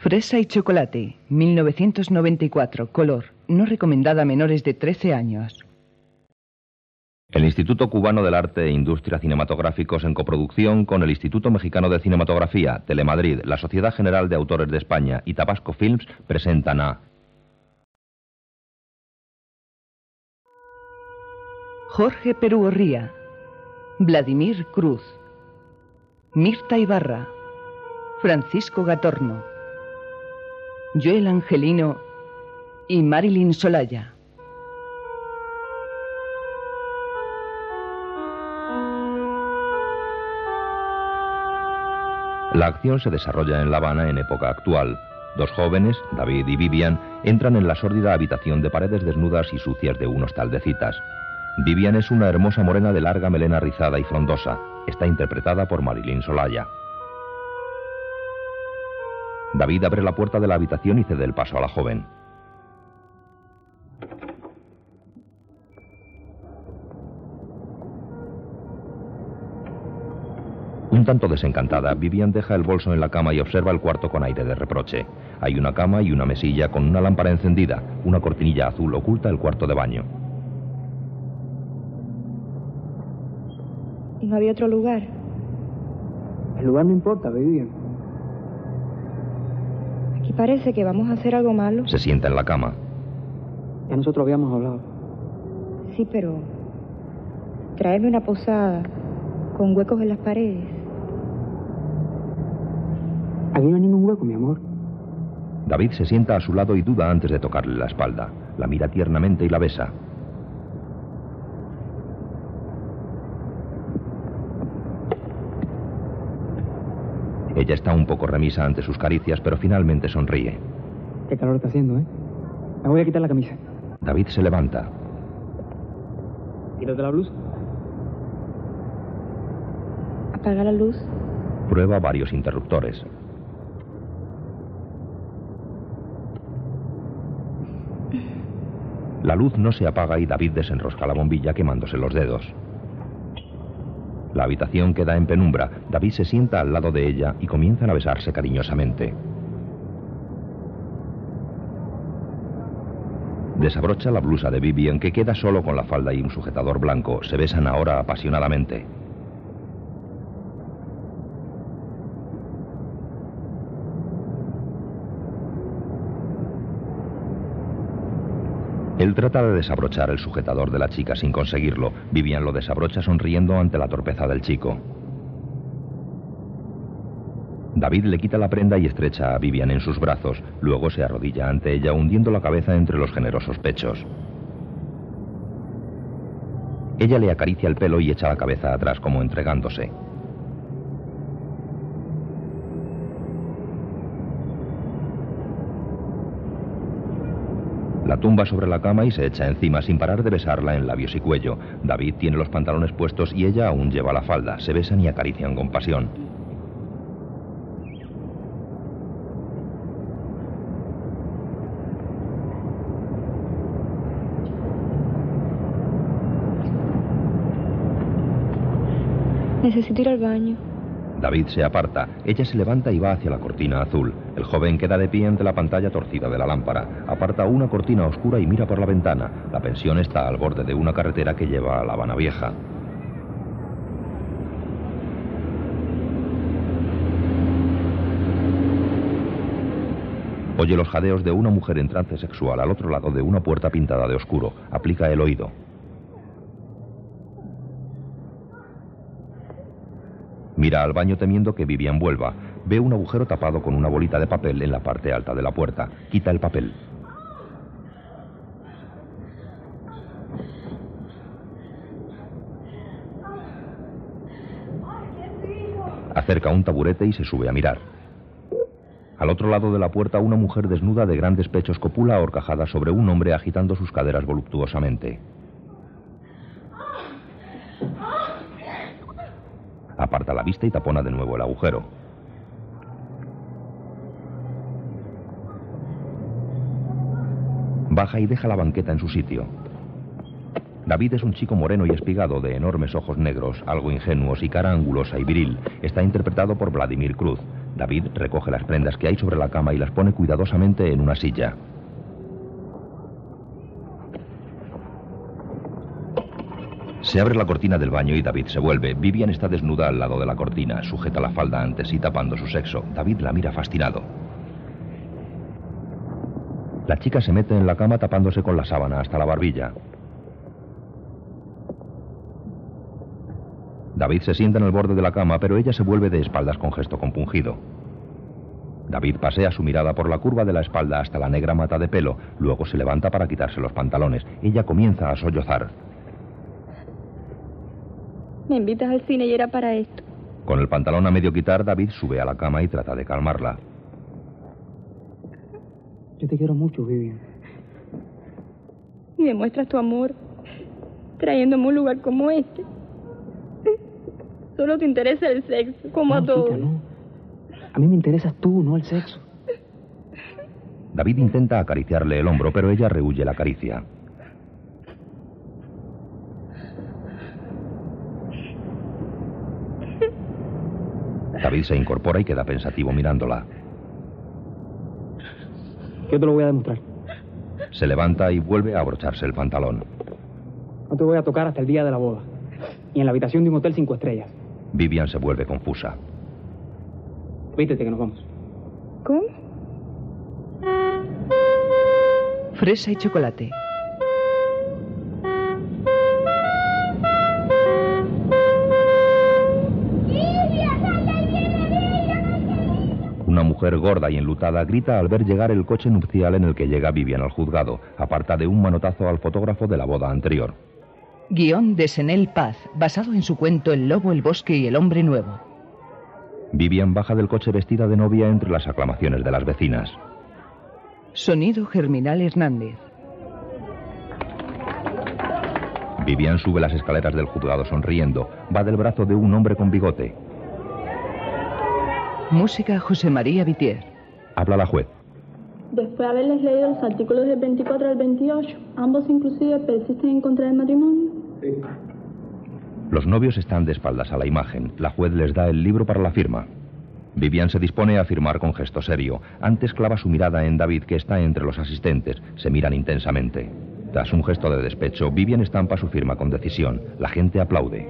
Fresa y chocolate, 1994, color, no recomendada a menores de 13 años. El Instituto Cubano del Arte e Industria Cinematográficos en coproducción con el Instituto Mexicano de Cinematografía, Telemadrid, la Sociedad General de Autores de España y Tabasco Films presentan a Jorge Peruorría, Vladimir Cruz, Mirta Ibarra, Francisco Gatorno, Joel Angelino y Marilyn Solaya. La acción se desarrolla en La Habana en época actual. Dos jóvenes, David y Vivian, entran en la sórdida habitación de paredes desnudas y sucias de un hostal de citas. Vivian es una hermosa morena de larga melena rizada y frondosa. Está interpretada por Marilyn Solaya. David abre la puerta de la habitación y cede el paso a la joven. Un tanto desencantada, Vivian deja el bolso en la cama y observa el cuarto con aire de reproche. Hay una cama y una mesilla con una lámpara encendida. Una cortinilla azul oculta el cuarto de baño. ¿Y no había otro lugar? El lugar no importa, Vivian. Aquí parece que vamos a hacer algo malo. Se sienta en la cama. Ya nosotros habíamos hablado. Sí, pero... Traerme una posada con huecos en las paredes. Aquí no hay ningún hueco, mi amor. David se sienta a su lado y duda antes de tocarle la espalda. La mira tiernamente y la besa. Ella está un poco remisa ante sus caricias, pero finalmente sonríe. Qué calor está haciendo, ¿eh? Me voy a quitar la camisa. David se levanta. Quítate la blusa. Apaga la luz. Prueba varios interruptores. La luz no se apaga y David desenrosca la bombilla quemándose los dedos. La habitación queda en penumbra. David se sienta al lado de ella y comienzan a besarse cariñosamente. Desabrocha la blusa de Vivian que queda solo con la falda y un sujetador blanco. Se besan ahora apasionadamente. Él trata de desabrochar el sujetador de la chica sin conseguirlo. Vivian lo desabrocha sonriendo ante la torpeza del chico. David le quita la prenda y estrecha a Vivian en sus brazos. Luego se arrodilla ante ella hundiendo la cabeza entre los generosos pechos. Ella le acaricia el pelo y echa la cabeza atrás como entregándose. La tumba sobre la cama y se echa encima sin parar de besarla en labios y cuello. David tiene los pantalones puestos y ella aún lleva la falda. Se besan y acarician con pasión. Necesito ir al baño. David se aparta. Ella se levanta y va hacia la cortina azul. El joven queda de pie ante la pantalla torcida de la lámpara. Aparta una cortina oscura y mira por la ventana. La pensión está al borde de una carretera que lleva a La Habana Vieja. Oye los jadeos de una mujer en trance sexual al otro lado de una puerta pintada de oscuro. Aplica el oído. Mira al baño temiendo que Vivian vuelva. Ve un agujero tapado con una bolita de papel en la parte alta de la puerta. Quita el papel. Acerca un taburete y se sube a mirar. Al otro lado de la puerta una mujer desnuda de grandes pechos copula ahorcajada sobre un hombre agitando sus caderas voluptuosamente. Aparta la vista y tapona de nuevo el agujero. Baja y deja la banqueta en su sitio. David es un chico moreno y espigado de enormes ojos negros, algo ingenuos y cara angulosa y viril. Está interpretado por Vladimir Cruz. David recoge las prendas que hay sobre la cama y las pone cuidadosamente en una silla. Se abre la cortina del baño y David se vuelve. Vivian está desnuda al lado de la cortina, sujeta la falda ante sí tapando su sexo. David la mira fascinado. La chica se mete en la cama tapándose con la sábana hasta la barbilla. David se sienta en el borde de la cama, pero ella se vuelve de espaldas con gesto compungido. David pasea su mirada por la curva de la espalda hasta la negra mata de pelo, luego se levanta para quitarse los pantalones. Ella comienza a sollozar. Me invitas al cine y era para esto. Con el pantalón a medio quitar, David sube a la cama y trata de calmarla. Yo te quiero mucho, Vivian. Y demuestras tu amor trayéndome un lugar como este. Solo te interesa el sexo, como a No, todos. chica, no. A mí me interesas tú, no el sexo. David intenta acariciarle el hombro, pero ella rehuye la caricia. David se incorpora y queda pensativo mirándola. Yo te lo voy a demostrar. Se levanta y vuelve a abrocharse el pantalón. No te voy a tocar hasta el día de la boda. Y en la habitación de un hotel cinco estrellas. Vivian se vuelve confusa. Vístete que nos vamos. ¿Cómo? Fresa y chocolate. Mujer gorda y enlutada grita al ver llegar el coche nupcial en el que llega Vivian al juzgado. Aparta de un manotazo al fotógrafo de la boda anterior. Guión de Senel Paz, basado en su cuento El lobo, el bosque y el hombre nuevo. Vivian baja del coche vestida de novia entre las aclamaciones de las vecinas. Sonido Germinal Hernández. Vivian sube las escaleras del juzgado sonriendo. Va del brazo de un hombre con bigote. Música José María Vitier. Habla la juez. Después de haberles leído los artículos del 24 al 28, ambos inclusive persisten en contra del matrimonio. Los novios están de espaldas a la imagen. La juez les da el libro para la firma. Vivian se dispone a firmar con gesto serio. Antes clava su mirada en David, que está entre los asistentes. Se miran intensamente. Tras un gesto de despecho, Vivian estampa su firma con decisión. La gente aplaude.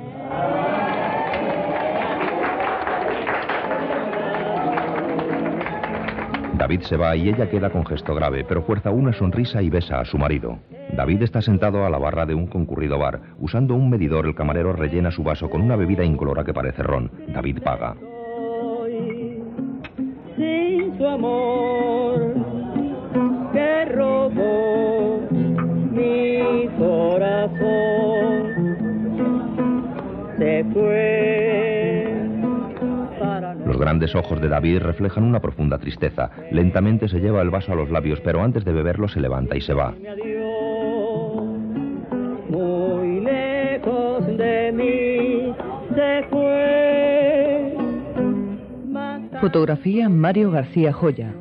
David se va y ella queda con gesto grave, pero fuerza una sonrisa y besa a su marido. David está sentado a la barra de un concurrido bar. Usando un medidor, el camarero rellena su vaso con una bebida incolora que parece ron. David paga. sin su amor que robó mi corazón grandes ojos de David reflejan una profunda tristeza. Lentamente se lleva el vaso a los labios, pero antes de beberlo se levanta y se va. muy lejos de mí se fue Fotografía Mario García Joya.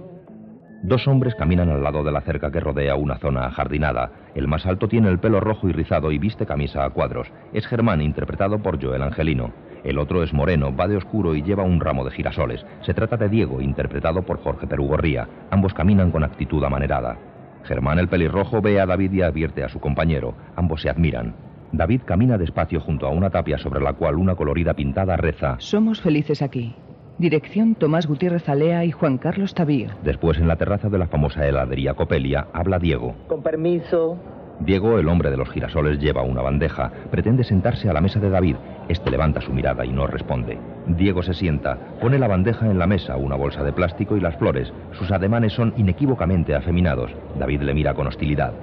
Dos hombres caminan al lado de la cerca que rodea una zona ajardinada. El más alto tiene el pelo rojo y rizado y viste camisa a cuadros. Es Germán, interpretado por Joel Angelino. El otro es moreno, va de oscuro y lleva un ramo de girasoles. Se trata de Diego, interpretado por Jorge Perugorría. Ambos caminan con actitud amanerada. Germán el pelirrojo ve a David y advierte a su compañero. Ambos se admiran. David camina despacio junto a una tapia sobre la cual una colorida pintada reza. Somos felices aquí. Dirección Tomás Gutiérrez Alea y Juan Carlos Tavío. Después, en la terraza de la famosa heladería Copelia, habla Diego. con permiso Diego, el hombre de los girasoles, lleva una bandeja. Pretende sentarse a la mesa de David. Este levanta su mirada y no responde. Diego se sienta, pone la bandeja en la mesa, una bolsa de plástico y las flores. Sus ademanes son inequívocamente afeminados. David le mira con hostilidad.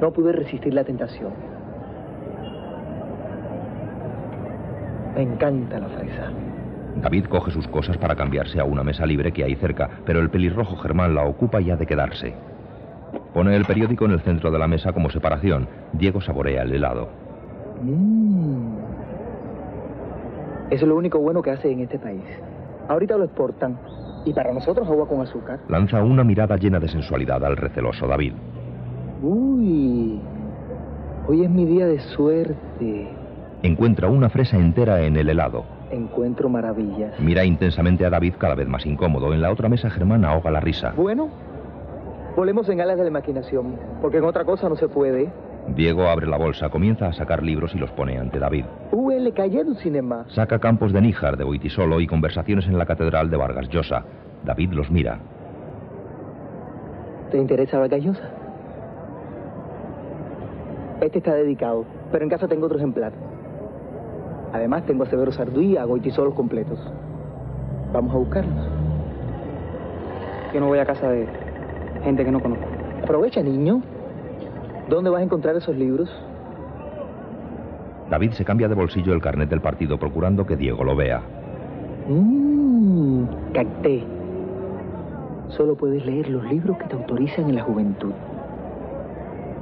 no pude resistir la tentación me encanta la fresa David coge sus cosas para cambiarse a una mesa libre que hay cerca, pero el pelirrojo Germán la ocupa y ha de quedarse. Pone el periódico en el centro de la mesa como separación. Diego saborea el helado. Mm. Eso es lo único bueno que hace en este país. Ahorita lo exportan. Y para nosotros agua con azúcar. Lanza una mirada llena de sensualidad al receloso David. Uy. Hoy es mi día de suerte. Encuentra una fresa entera en el helado. encuentro maravillas. Mira intensamente a David cada vez más incómodo. En la otra mesa Germán ahoga la risa. Bueno, volvemos en alas de la imaginación, porque en otra cosa no se puede. Diego abre la bolsa, comienza a sacar libros y los pone ante David. UL Calle du Cinema. Saca Campos de Níjar de Boitisolo y Conversaciones en la Catedral de Vargas Llosa. David los mira. ¿Te interesa Vargas Llosa? Este está dedicado, pero en casa tengo otro ejemplar. Además tengo a Severo Sarduí y a Goitisolos completos. Vamos a buscarlos. Yo no voy a casa de gente que no conozco. Aprovecha, niño. ¿Dónde vas a encontrar esos libros? David se cambia de bolsillo el carnet del partido procurando que Diego lo vea. Mmm, capté. Solo puedes leer los libros que te autorizan en la juventud.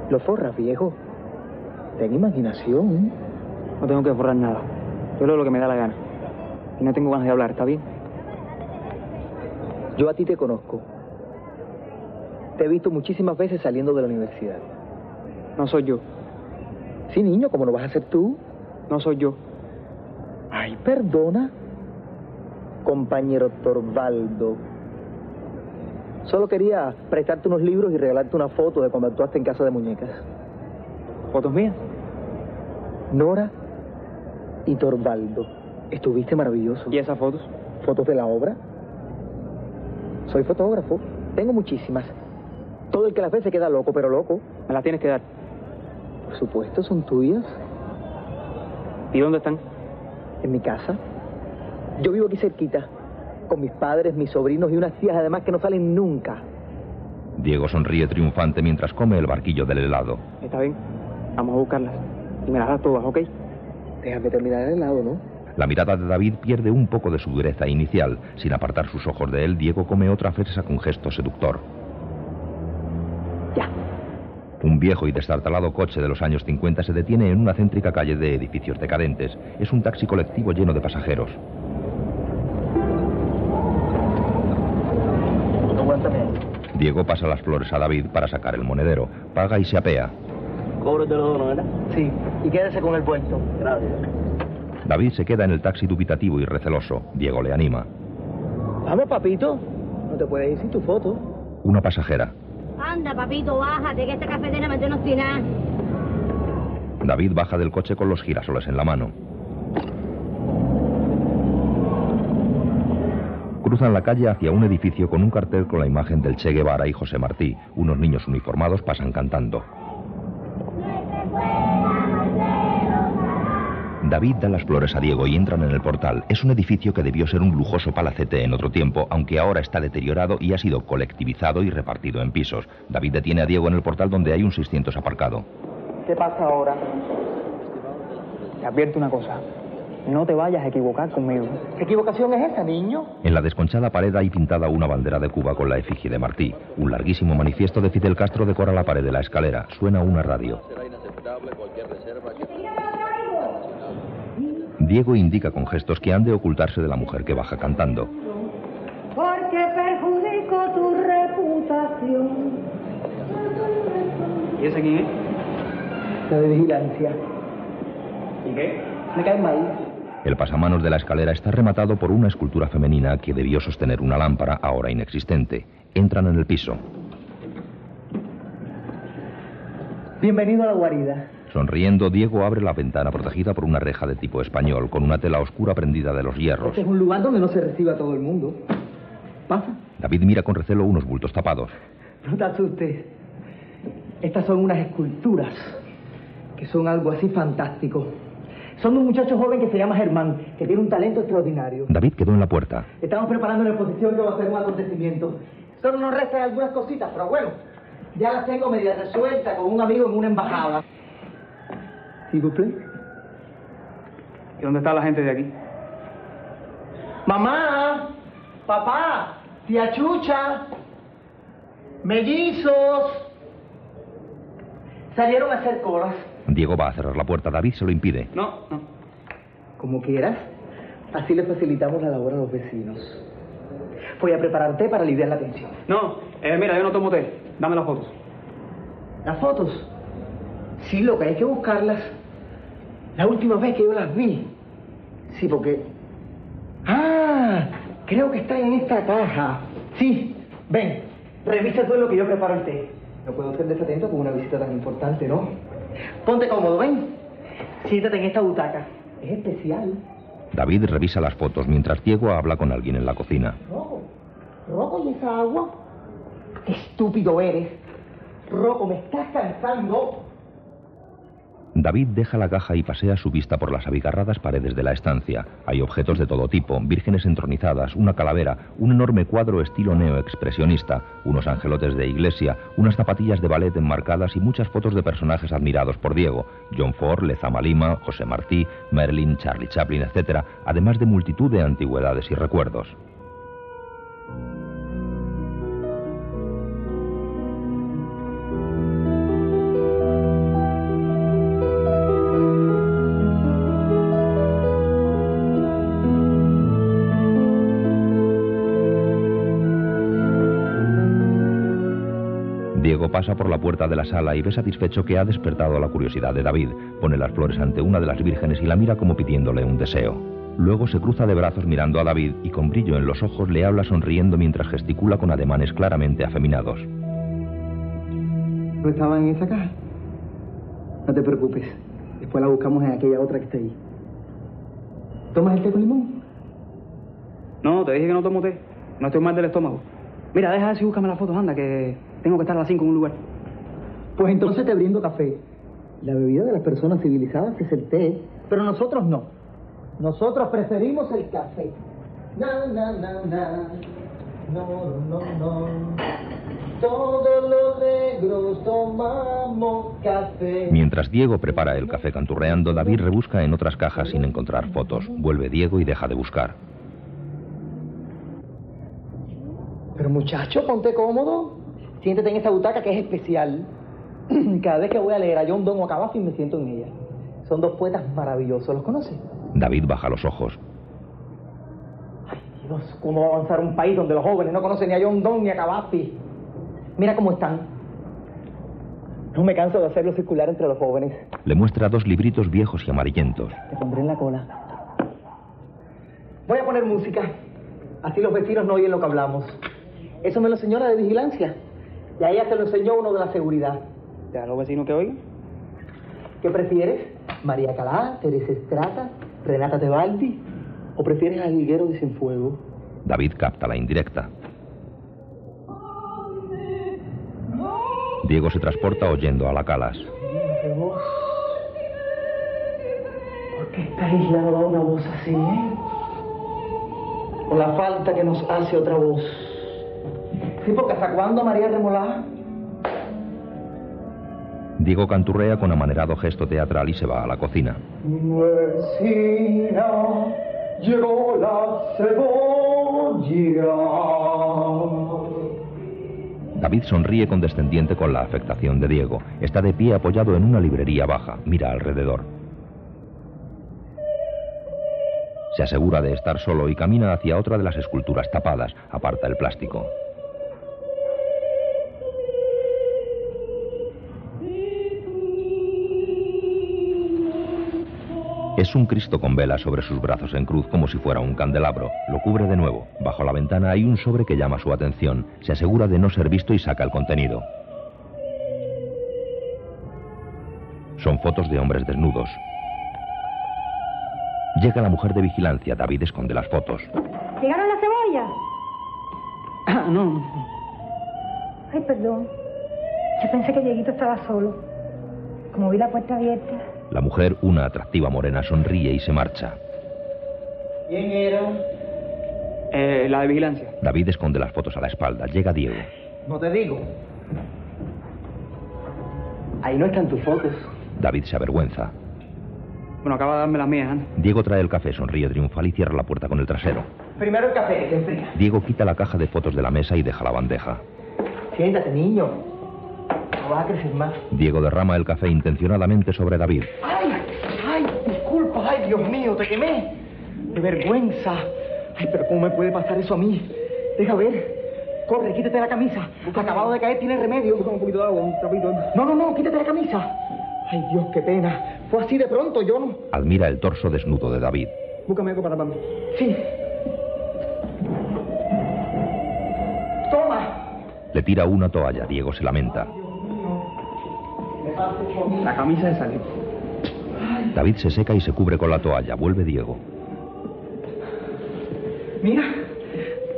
Lo forras, viejo. Ten imaginación. No tengo que borrar nada. Yo leo lo que me da la gana. Y no tengo ganas de hablar, ¿está bien? Yo a ti te conozco. Te he visto muchísimas veces saliendo de la universidad. No soy yo. Sí, niño, ¿cómo no vas a ser tú? No soy yo. Ay, perdona. Compañero Torvaldo. Solo quería prestarte unos libros y regalarte una foto de cuando actuaste en Casa de Muñecas. ¿Fotos mías? Nora y Torvaldo. Estuviste maravilloso. ¿Y esas fotos? ¿Fotos de la obra? Soy fotógrafo. Tengo muchísimas. Todo el que las ve se queda loco, pero loco. Me las tienes que dar. Por supuesto, son tuyas. ¿Y dónde están? En mi casa. Yo vivo aquí cerquita. Con mis padres, mis sobrinos y unas tías además que no salen nunca. Diego sonríe triunfante mientras come el barquillo del helado. Está bien. Vamos a buscarlas. Y me las das todas, ¿ok? Déjame terminar el helado, ¿no? La mirada de David pierde un poco de su dureza inicial. Sin apartar sus ojos de él, Diego come otra fresa con gesto seductor. Ya. Un viejo y destartalado coche de los años 50 se detiene en una céntrica calle de edificios decadentes. Es un taxi colectivo lleno de pasajeros. Diego pasa las flores a David para sacar el monedero. Paga y se apea. Cóbrate los dono, ¿verdad? Sí. Y quédese con el puesto. Gracias. David se queda en el taxi dubitativo y receloso. Diego le anima. Vamos, papito. No te puedes ir sin tu foto. Una pasajera. Anda, papito, bájate, que esta cafetera me tiene. David baja del coche con los girasoles en la mano. Cruzan la calle hacia un edificio con un cartel con la imagen del Che Guevara y José Martí. Unos niños uniformados pasan cantando. David da las flores a Diego y entran en el portal. Es un edificio que debió ser un lujoso palacete en otro tiempo, aunque ahora está deteriorado y ha sido colectivizado y repartido en pisos. David detiene a Diego en el portal donde hay un 600 aparcado. ¿Qué pasa ahora? Te advierto una cosa. No te vayas a equivocar conmigo. ¿Qué equivocación es esa, niño? En la desconchada pared hay pintada una bandera de Cuba con la efigie de Martí. Un larguísimo manifiesto de Fidel Castro decora la pared de la escalera. Suena una radio. Diego indica con gestos que han de ocultarse de la mujer que baja cantando. Porque perjudico tu reputación. ¿Y ese quién es? La de vigilancia. ¿Y qué? Me cae mal. El pasamanos de la escalera está rematado por una escultura femenina que debió sostener una lámpara, ahora inexistente. Entran en el piso. Bienvenido a la guarida. Sonriendo, Diego abre la ventana protegida por una reja de tipo español, con una tela oscura prendida de los hierros. Este es un lugar donde no se recibe a todo el mundo. Pasa. David mira con recelo unos bultos tapados. No te asustes. Estas son unas esculturas que son algo así fantástico. Son de un muchacho joven que se llama Germán, que tiene un talento extraordinario. David quedó en la puerta. Estamos preparando una exposición que va a ser un acontecimiento. Solo nos restan algunas cositas, pero bueno, ya las tengo media resueltas con un amigo en una embajada. ¿Y? ¿Y dónde está la gente de aquí? Mamá, papá, tía Chucha, mellizos. Salieron a hacer colas. Diego va a cerrar la puerta. David se lo impide. No, no. Como quieras. Así le facilitamos la labor a los vecinos. Voy a preparar té para aliviar la tensión. No, eh, mira, yo no tomo té. Dame las fotos. ¿Las fotos? Sí, lo que hay que buscarlas. La última vez que yo las vi. Sí, porque Ah, creo que está en esta caja. Sí, ven, revisa todo lo que yo preparo el té. No puedo ser desatento con una visita tan importante, ¿no? Ponte cómodo, ven. Siéntate en esta butaca. Es especial. David revisa las fotos mientras Diego habla con alguien en la cocina. Roco, Roco, ¿y esa agua? Qué estúpido eres. Roco, me estás cansando. David deja la caja y pasea su vista por las abigarradas paredes de la estancia. Hay objetos de todo tipo, vírgenes entronizadas, una calavera, un enorme cuadro estilo neoexpresionista, unos angelotes de iglesia, unas zapatillas de ballet enmarcadas y muchas fotos de personajes admirados por Diego, John Ford, Lezama Lima, José Martí, Merlin, Charlie Chaplin, etc., además de multitud de antigüedades y recuerdos. Pasa por la puerta de la sala y ve satisfecho que ha despertado la curiosidad de David. Pone las flores ante una de las vírgenes y la mira como pidiéndole un deseo. Luego se cruza de brazos mirando a David y con brillo en los ojos le habla sonriendo mientras gesticula con ademanes claramente afeminados. ¿No estaba en esa caja? No te preocupes. Después la buscamos en aquella otra que está ahí. ¿Tomas el té con limón? No, te dije que no tomo té. No estoy mal del estómago. Mira, deja así, búscame las fotos, anda, que tengo que estar a las 5 en un lugar. Pues entonces te brindo café. La bebida de las personas civilizadas es el té, pero nosotros no. Nosotros preferimos el café. Na, na, na, na. No, no, no. Todos los negros tomamos café. Mientras Diego prepara el café canturreando, David rebusca en otras cajas sin encontrar fotos. Vuelve Diego y deja de buscar. Pero muchacho, ponte cómodo. Siéntate en esta butaca que es especial. Cada vez que voy a leer a John Donne o a Cavafy me siento en ella. Son dos poetas maravillosos, ¿los conoces? David baja los ojos. Ay, Dios, ¿cómo va a avanzar un país donde los jóvenes no conocen ni a John Donne ni a Cavafy? Mira cómo están. No me canso de hacerlo circular entre los jóvenes. Le muestra dos libritos viejos y amarillentos. Te pondré en la cola. Voy a poner música. Así los vecinos no oyen lo que hablamos. Eso me lo enseñó la de vigilancia. Y a ella se lo enseñó uno de la seguridad. ¿Ya los vecinos que oigan? ¿Qué prefieres? ¿María Calá, Teresa Estrata, Renata Tebaldi? ¿O prefieres a Higuero de Cienfuegos? David capta la indirecta. Diego se transporta oyendo a la Calas. ¿Qué voz? ¿Por qué esta isla no da una voz así, eh? Con la falta que nos hace otra voz. Sí, porque ¿hasta cuándo María Remolá? Diego canturrea con amanerado gesto teatral y se va a la cocina. Vecina, llegó la cebolla. David sonríe condescendiente con la afectación de Diego. Está de pie apoyado en una librería baja. Mira alrededor. Se asegura de estar solo y camina hacia otra de las esculturas tapadas. Aparta el plástico. Es un Cristo con vela sobre sus brazos en cruz como si fuera un candelabro. Lo cubre de nuevo. Bajo la ventana hay un sobre que llama su atención. Se asegura de no ser visto y saca el contenido. Son fotos de hombres desnudos. Llega la mujer de vigilancia. David esconde las fotos. ¿Llegaron las cebollas? Ah, no. Ay, perdón. Yo pensé que Dieguito estaba solo. Como vi la puerta abierta. La mujer, una atractiva morena, sonríe y se marcha. ¿Quién era? Eh, la de vigilancia. David esconde las fotos a la espalda. Llega Diego. No te digo. Ahí no están tus fotos. David se avergüenza. Bueno, acaba de darme las mías, ¿eh? Diego trae el café, sonríe triunfal y cierra la puerta con el trasero. Primero el café, que se enfría. Diego quita la caja de fotos de la mesa y deja la bandeja. Siéntate, niño. No vas a crecer más. Diego derrama el café intencionadamente sobre David. ¡Ay! ¡Ay! Disculpa. ¡Ay, Dios mío! ¡Te quemé! ¡Qué vergüenza! ¡Ay, pero cómo me puede pasar eso a mí! Deja ver. Corre, quítate la camisa. Acabado de caer, tiene remedio. un poquito de agua, un trapito. No, no, no, quítate la camisa. Ay, Dios, qué pena. Fue así de pronto, yo no. Admira el torso desnudo de David. Búscame algo para mí. Sí, Le tira una toalla. Diego se lamenta. La camisa de salir. David se seca y se cubre con la toalla. Vuelve Diego. Mira,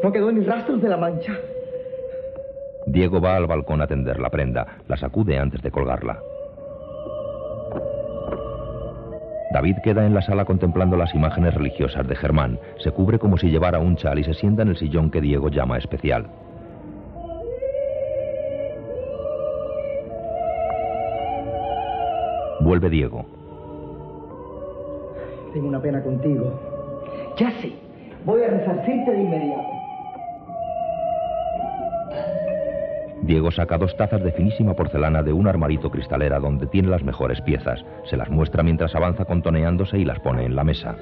no quedó ni rastros de la mancha. Diego va al balcón a tender la prenda. La sacude antes de colgarla. David queda en la sala contemplando las imágenes religiosas de Germán. Se cubre como si llevara un chal y se sienta en el sillón que Diego llama especial. Vuelve Diego. Tengo una pena contigo. Ya sé, voy a resarcirte de inmediato. Diego saca dos tazas de finísima porcelana de un armarito cristalera donde tiene las mejores piezas. Se las muestra mientras avanza contoneándose y las pone en la mesa.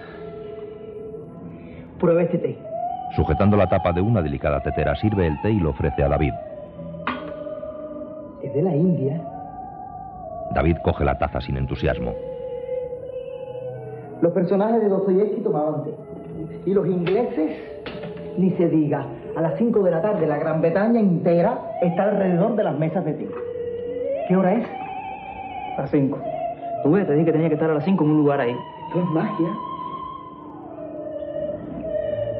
Prueba este té. Sujetando la tapa de una delicada tetera, sirve el té y lo ofrece a David. Es de la India. David coge la taza sin entusiasmo. Los personajes de Dostoyevsky tomaban té. Y los ingleses, ni se diga, a las 5 de la tarde la Gran Bretaña entera está alrededor de las mesas de té. ¿Qué hora es? A las 5. Tú ves, te dije que tenía que estar a las 5 en un lugar ahí. Esto es magia.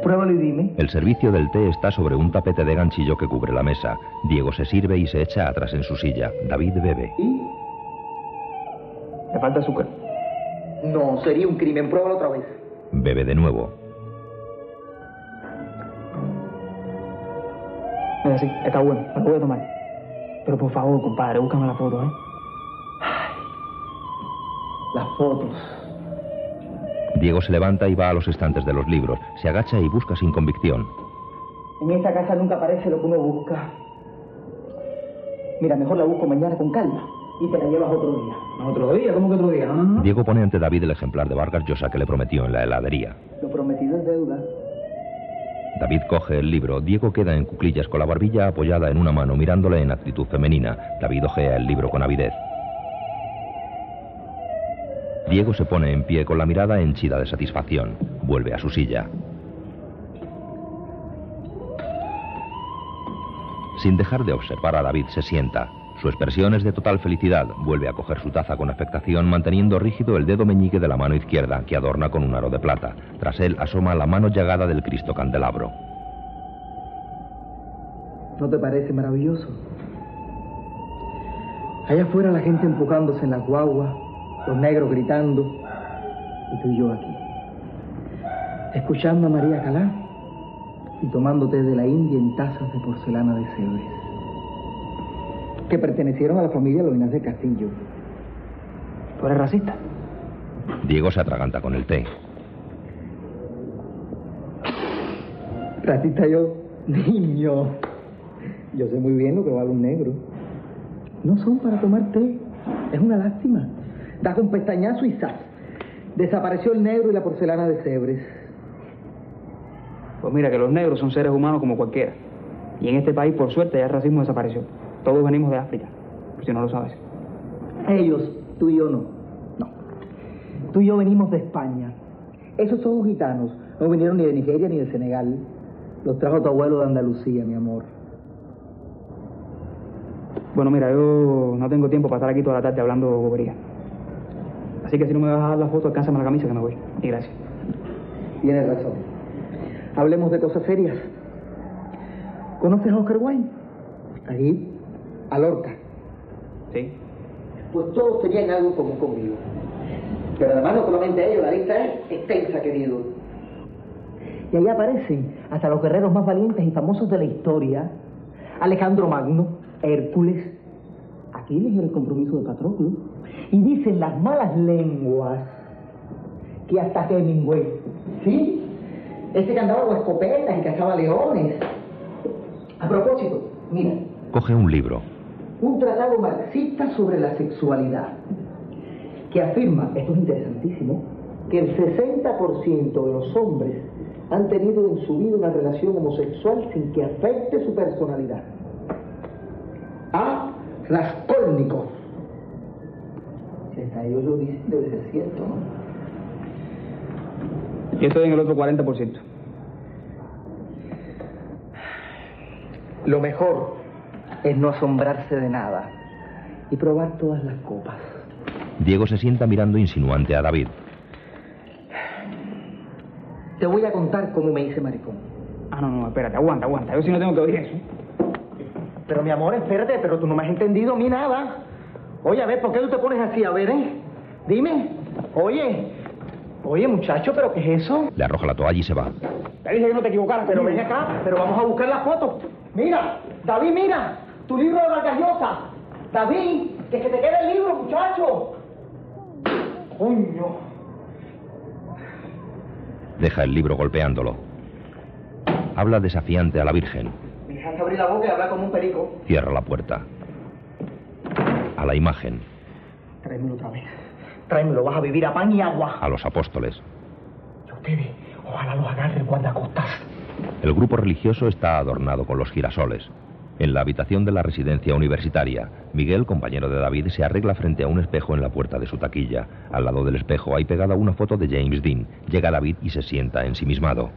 Pruébalo y dime. El servicio del té está sobre un tapete de ganchillo que cubre la mesa. Diego se sirve y se echa atrás en su silla. David bebe. ¿Y? Le falta azúcar. No, sería un crimen. Pruébalo otra vez. Bebe de nuevo. Mira, sí, está bueno, me lo voy a tomar. Pero por favor, compadre, búscame la foto, ¿eh? Las fotos. Diego se levanta y va a los estantes de los libros. Se agacha y busca sin convicción. En esta casa nunca aparece lo que uno busca. Mira, mejor la busco mañana con calma y te la llevas otro día. ¿Otro día? ¿Cómo que otro día? No, no, no. Diego pone ante David el ejemplar de Vargas Llosa que le prometió en la heladería. Lo prometido es deuda. David coge el libro. Diego queda en cuclillas con la barbilla apoyada en una mano mirándole en actitud femenina. David ojea el libro con avidez. Diego se pone en pie con la mirada henchida de satisfacción. Vuelve a su silla. Sin dejar de observar a David, se sienta. Su expresión es de total felicidad. Vuelve a coger su taza con afectación, manteniendo rígido el dedo meñique de la mano izquierda, que adorna con un aro de plata. Tras él asoma la mano llagada del Cristo candelabro. ¿No te parece maravilloso? Allá afuera la gente empujándose en las guaguas, los negros gritando, y tú y yo aquí. Escuchando a María Calá y tomando té de la India en tazas de porcelana de Cebres, que pertenecieron a la familia Loinas de Castillo. ¿Tú eres racista? Diego se atraganta con el té. Racista yo, niño. Yo sé muy bien lo que vale un negro. No son para tomar té. Es una lástima. Da un pestañazo y ¡zas! Desapareció el negro y la porcelana de Cebres. Pues mira, que los negros son seres humanos como cualquiera. Y en este país, por suerte, ya el racismo desapareció. Todos venimos de África, por si no lo sabes. Ellos, tú y yo no. No. Tú y yo venimos de España. Esos son gitanos. No vinieron ni de Nigeria ni de Senegal. Los trajo tu abuelo de Andalucía, mi amor. Bueno, mira, yo no tengo tiempo para estar aquí toda la tarde hablando bobería. Así que si no me vas a dar la foto, alcánzame la camisa que me voy. Y gracias. Tienes razón. Hablemos de cosas serias. ¿Conoces a Oscar Wilde? Ahí, a Lorca. ¿Sí? Pues todos tenían algo común conmigo. Pero además no solamente ellos, la lista es extensa, querido. Y ahí aparecen hasta los guerreros más valientes y famosos de la historia. Alejandro Magno, Hércules, Aquiles era el compromiso de Patroclo. Y dicen las malas lenguas que hasta Hemingway, ¿sí? Ese que andaba con escopetas y cazaba leones. A propósito, mira, Coge un libro. Un tratado marxista sobre la sexualidad, que afirma, esto es interesantísimo, que el 60% de los hombres han tenido en su vida una relación homosexual sin que afecte su personalidad. A Raskolnikov. Ellos lo dicen, debe ser cierto, ¿no? Yo estoy en el otro 40%. Lo mejor es no asombrarse de nada y probar todas las copas. Diego se sienta mirando insinuante a David. Te voy a contar cómo me hice maricón. Ah, no, no, espérate, aguanta, aguanta. Yo sí no tengo que oír eso. Pero mi amor, espérate, pero tú no me has entendido a mí nada. Oye, a ver, ¿por qué tú te pones así? A ver, ¿eh? Dime. Oye. Oye, muchacho, ¿pero qué es eso? Le arroja la toalla y se va. Te dije que no te equivocaras, Pero ven acá, pero vamos a buscar la foto. Mira, David, mira, tu libro de Vargas Llosa. David, que se te quede el libro, muchacho. Coño. Deja el libro golpeándolo. Habla desafiante a la Virgen. Me dejaste abrir la boca y hablar como un perico. Cierra la puerta. A la imagen. Tráemelo otra vez. Tráemelo, vas a vivir a pan y agua. A los apóstoles. Y ustedes, ojalá los agarre el guardacostas. El grupo religioso está adornado con los girasoles. En la habitación de la residencia universitaria, Miguel, compañero de David, se arregla frente a un espejo en la puerta de su taquilla. Al lado del espejo hay pegada una foto de James Dean. Llega David y se sienta ensimismado.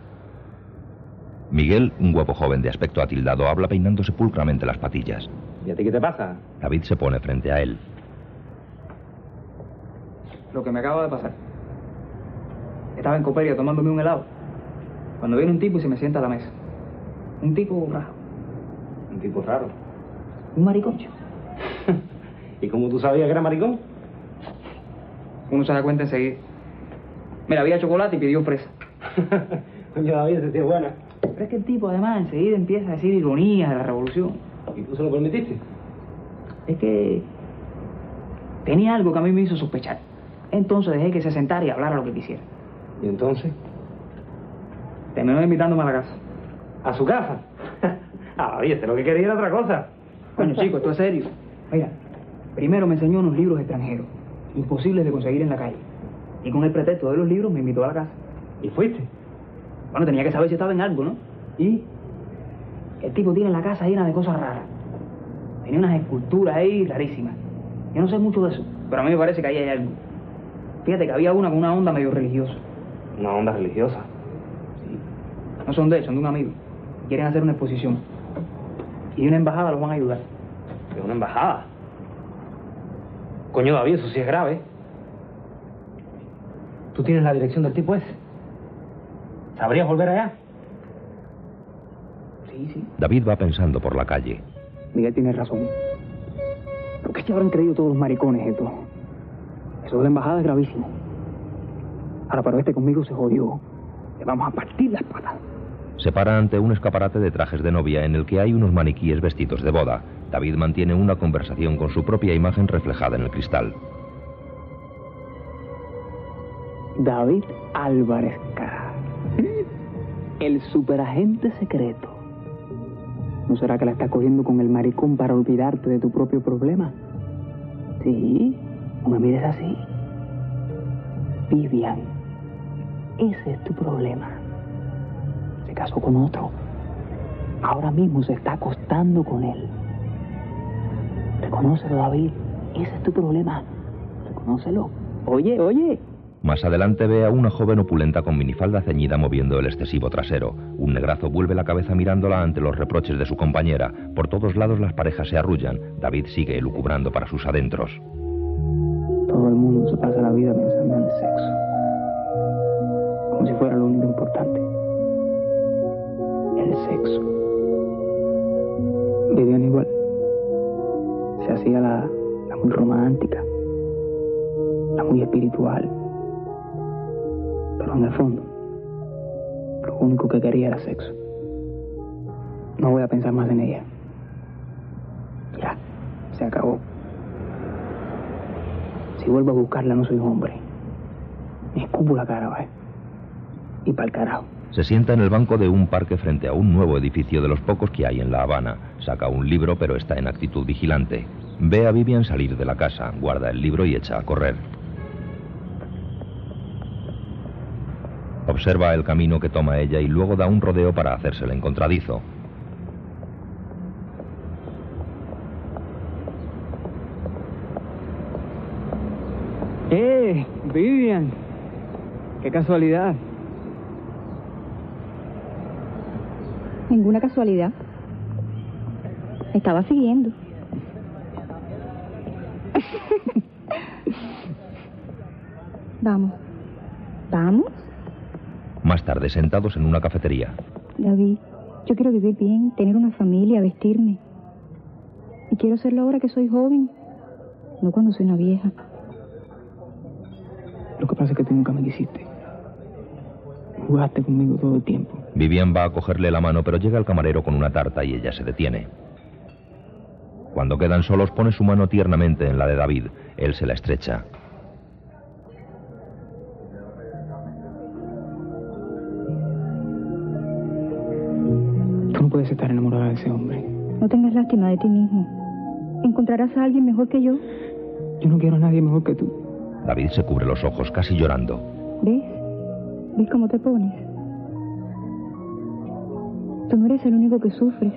Miguel, un guapo joven de aspecto atildado, habla peinándose pulcramente las patillas. ¿Y a ti qué te pasa? David se pone frente a él. Lo que me acaba de pasar. Estaba en Coperia tomándome un helado. Cuando viene un tipo y se me sienta a la mesa. Un tipo raro. Un tipo raro. Un mariconcho. ¿Y cómo tú sabías que era maricón? Uno se da cuenta enseguida. Mira, había chocolate y pidió fresa. Coño, David, tío es buena. Pero es que el tipo además enseguida empieza a decir ironías de la revolución. ¿Y tú se lo permitiste? Es que tenía algo que a mí me hizo sospechar. Entonces dejé que se sentara y hablara lo que quisiera. ¿Y entonces? Terminó invitándome a la casa. ¿A su casa? Ah, oye, lo que quería era otra cosa. Coño, chico, esto es serio. Mira, primero me enseñó unos libros extranjeros, imposibles de conseguir en la calle. Y con el pretexto de los libros me invitó a la casa. ¿Y fuiste? Bueno, tenía que saber si estaba en algo, ¿no? Y el tipo tiene la casa llena de cosas raras. Tenía unas esculturas ahí rarísimas. Yo no sé mucho de eso, pero a mí me parece que ahí hay algo. Fíjate que había una con una onda medio religiosa. Una onda religiosa. No son de él, son de un amigo. Quieren hacer una exposición. Y una embajada los van a ayudar. ¿De una embajada? Coño, David, eso sí es grave. ¿Tú tienes la dirección del tipo ese? ¿Sabrías volver allá? Sí, sí. David va pensando por la calle. Miguel tiene razón. ¿Por qué se habrán creído todos los maricones esto? Eso de la embajada es gravísimo. Ahora, pero este conmigo se jodió. Le vamos a partir las patas. Se para ante un escaparate de trajes de novia en el que hay unos maniquíes vestidos de boda. David mantiene una conversación con su propia imagen reflejada en el cristal. David Álvarez. El superagente secreto. ¿No será que la estás cogiendo con el maricón para olvidarte de tu propio problema? Sí, no me mires así. Vivian, ese es tu problema. Casó con otro. Ahora mismo se está acostando con él. Reconócelo, David. Ese es tu problema. Reconócelo. Oye, oye. Más adelante ve a una joven opulenta con minifalda ceñida moviendo el excesivo trasero. Un negrazo vuelve la cabeza mirándola ante los reproches de su compañera. Por todos lados las parejas se arrullan. David sigue elucubrando para sus adentros. Todo el mundo se pasa la vida pensando en el sexo. Como si fuera lo único importante. El sexo. Vivían igual. Se hacía la, muy romántica. La muy espiritual. Pero en el fondo, lo único que quería era sexo. No voy a pensar más en ella. Ya, se acabó. Si vuelvo a buscarla, no soy hombre. Me escupo la cara, ¿vale? Y para el carajo. Se sienta en el banco de un parque frente a un nuevo edificio de los pocos que hay en La Habana. Saca un libro, pero está en actitud vigilante. Ve a Vivian salir de la casa, guarda el libro y echa a correr. Observa el camino que toma ella y luego da un rodeo para hacerse el encontradizo. ¡Eh! Vivian. ¡Qué casualidad! Ninguna casualidad. Estaba siguiendo. Vamos. ¿Vamos? Más tarde, sentados en una cafetería. David, yo quiero vivir bien, tener una familia, vestirme. Y quiero serlo ahora que soy joven, no cuando soy una vieja. Lo que pasa es que tú nunca me quisiste. Jugaste conmigo todo el tiempo. Vivian va a cogerle la mano, pero llega el camarero con una tarta y ella se detiene. Cuando quedan solos, pone su mano tiernamente en la de David. Él se la estrecha. Tú no puedes estar enamorada de ese hombre. No tengas lástima de ti mismo. Encontrarás a alguien mejor que yo. Yo no quiero a nadie mejor que tú. David se cubre los ojos, casi llorando. ¿Ves? ¿Ves cómo te pones? Tú no eres el único que sufres.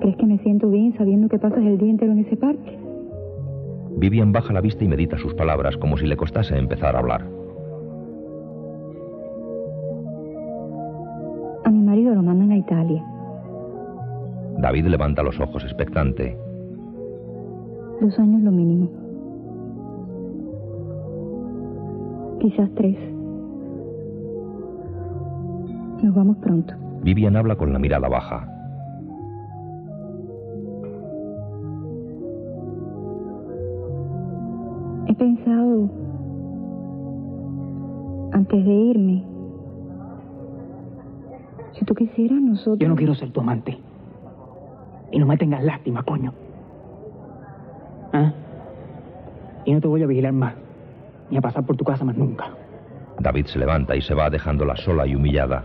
¿Crees que me siento bien sabiendo que pasas el día entero en ese parque? Vivian baja la vista y medita sus palabras como si le costase empezar a hablar. A mi marido lo mandan a Italia. David levanta los ojos expectante. Dos años lo mínimo. Quizás tres. Nos vamos pronto. Vivian habla con la mirada baja. He pensado, antes de irme, si tú quisieras, nosotros... Yo no quiero ser tu amante. Y no me tengas lástima, coño. ¿Ah? Y no te voy a vigilar más, ni a pasar por tu casa más nunca. David se levanta y se va dejándola sola y humillada.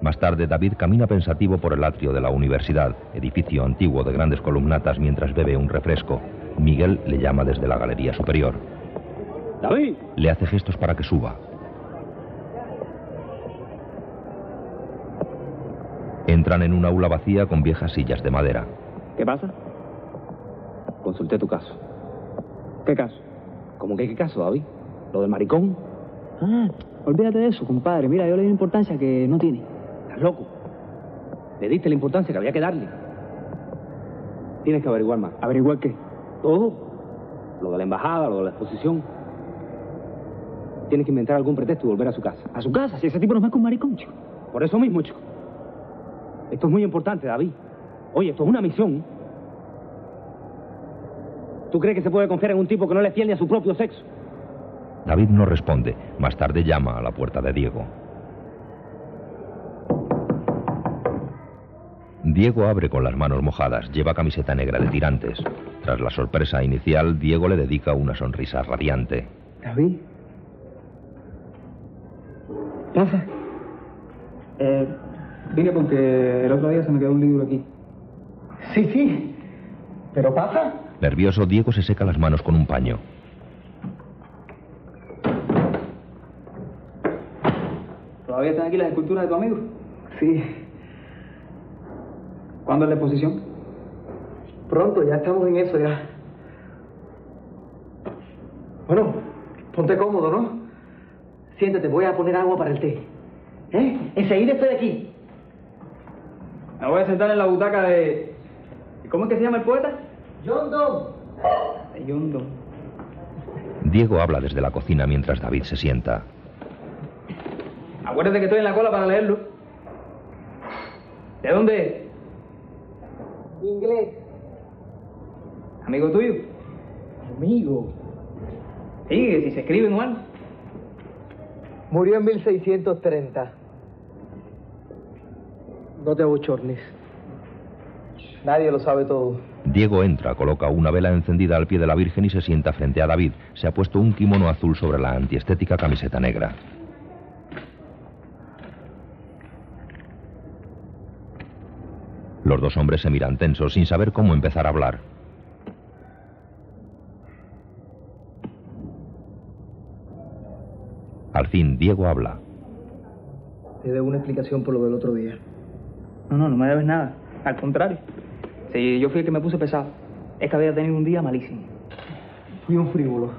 Más tarde, David camina pensativo por el atrio de la universidad, edificio antiguo de grandes columnatas, mientras bebe un refresco. Miguel le llama desde la galería superior. David. Le hace gestos para que suba. Entran en un aula vacía con viejas sillas de madera. ¿Qué pasa? Consulté tu caso. ¿Qué caso? ¿Cómo que qué caso, David? ¿Lo del maricón? Ah, olvídate de eso, compadre. Mira, yo le doy importancia que no tiene. ¿Estás loco? Le diste la importancia que había que darle. Tienes que averiguar más. ¿Averiguar qué? Todo. Lo de la embajada, lo de la exposición. Tienes que inventar algún pretexto y volver a su casa. ¿A su casa? Si ese tipo no es un maricón, chico. Por eso mismo, chico. Esto es muy importante, David. Oye, esto es una misión. ¿Tú crees que se puede confiar en un tipo que no le fiel ni a su propio sexo? David no responde. Más tarde llama a la puerta de Diego. Diego abre con las manos mojadas, lleva camiseta negra de tirantes. Tras la sorpresa inicial, Diego le dedica una sonrisa radiante. David. ¿Pasa? Eh, vine porque el otro día se me quedó un libro aquí. Sí, sí. ¿Pero pasa? Nervioso, Diego se seca las manos con un paño. ¿Todavía están aquí las esculturas de tu amigo? Sí. ¿Cuándo es la exposición? Pronto, ya estamos en eso ya. Bueno, ponte cómodo, ¿no? Siéntate, voy a poner agua para el té. ¿Eh? Enseguida estoy aquí. Me voy a sentar en la butaca de... ¿Cómo es que se llama el poeta? John. Diego habla desde la cocina mientras David se sienta. Acuérdate que estoy en la cola para leerlo. ¿De dónde? Inglés. ¿Amigo tuyo? Amigo. Sí, que si se escribe igual. Murió en 1630. No te abochornes. Nadie lo sabe todo. Diego entra, coloca una vela encendida al pie de la Virgen y se sienta frente a David. Se ha puesto un kimono azul sobre la antiestética camiseta negra. Los dos hombres se miran tensos sin saber cómo empezar a hablar. Al fin, Diego habla. Te debo una explicación por lo del otro día. No, no, no me debes nada. Al contrario. Si yo fui el que me puse pesado. Es que había tenido un día malísimo. Fui un frívolo.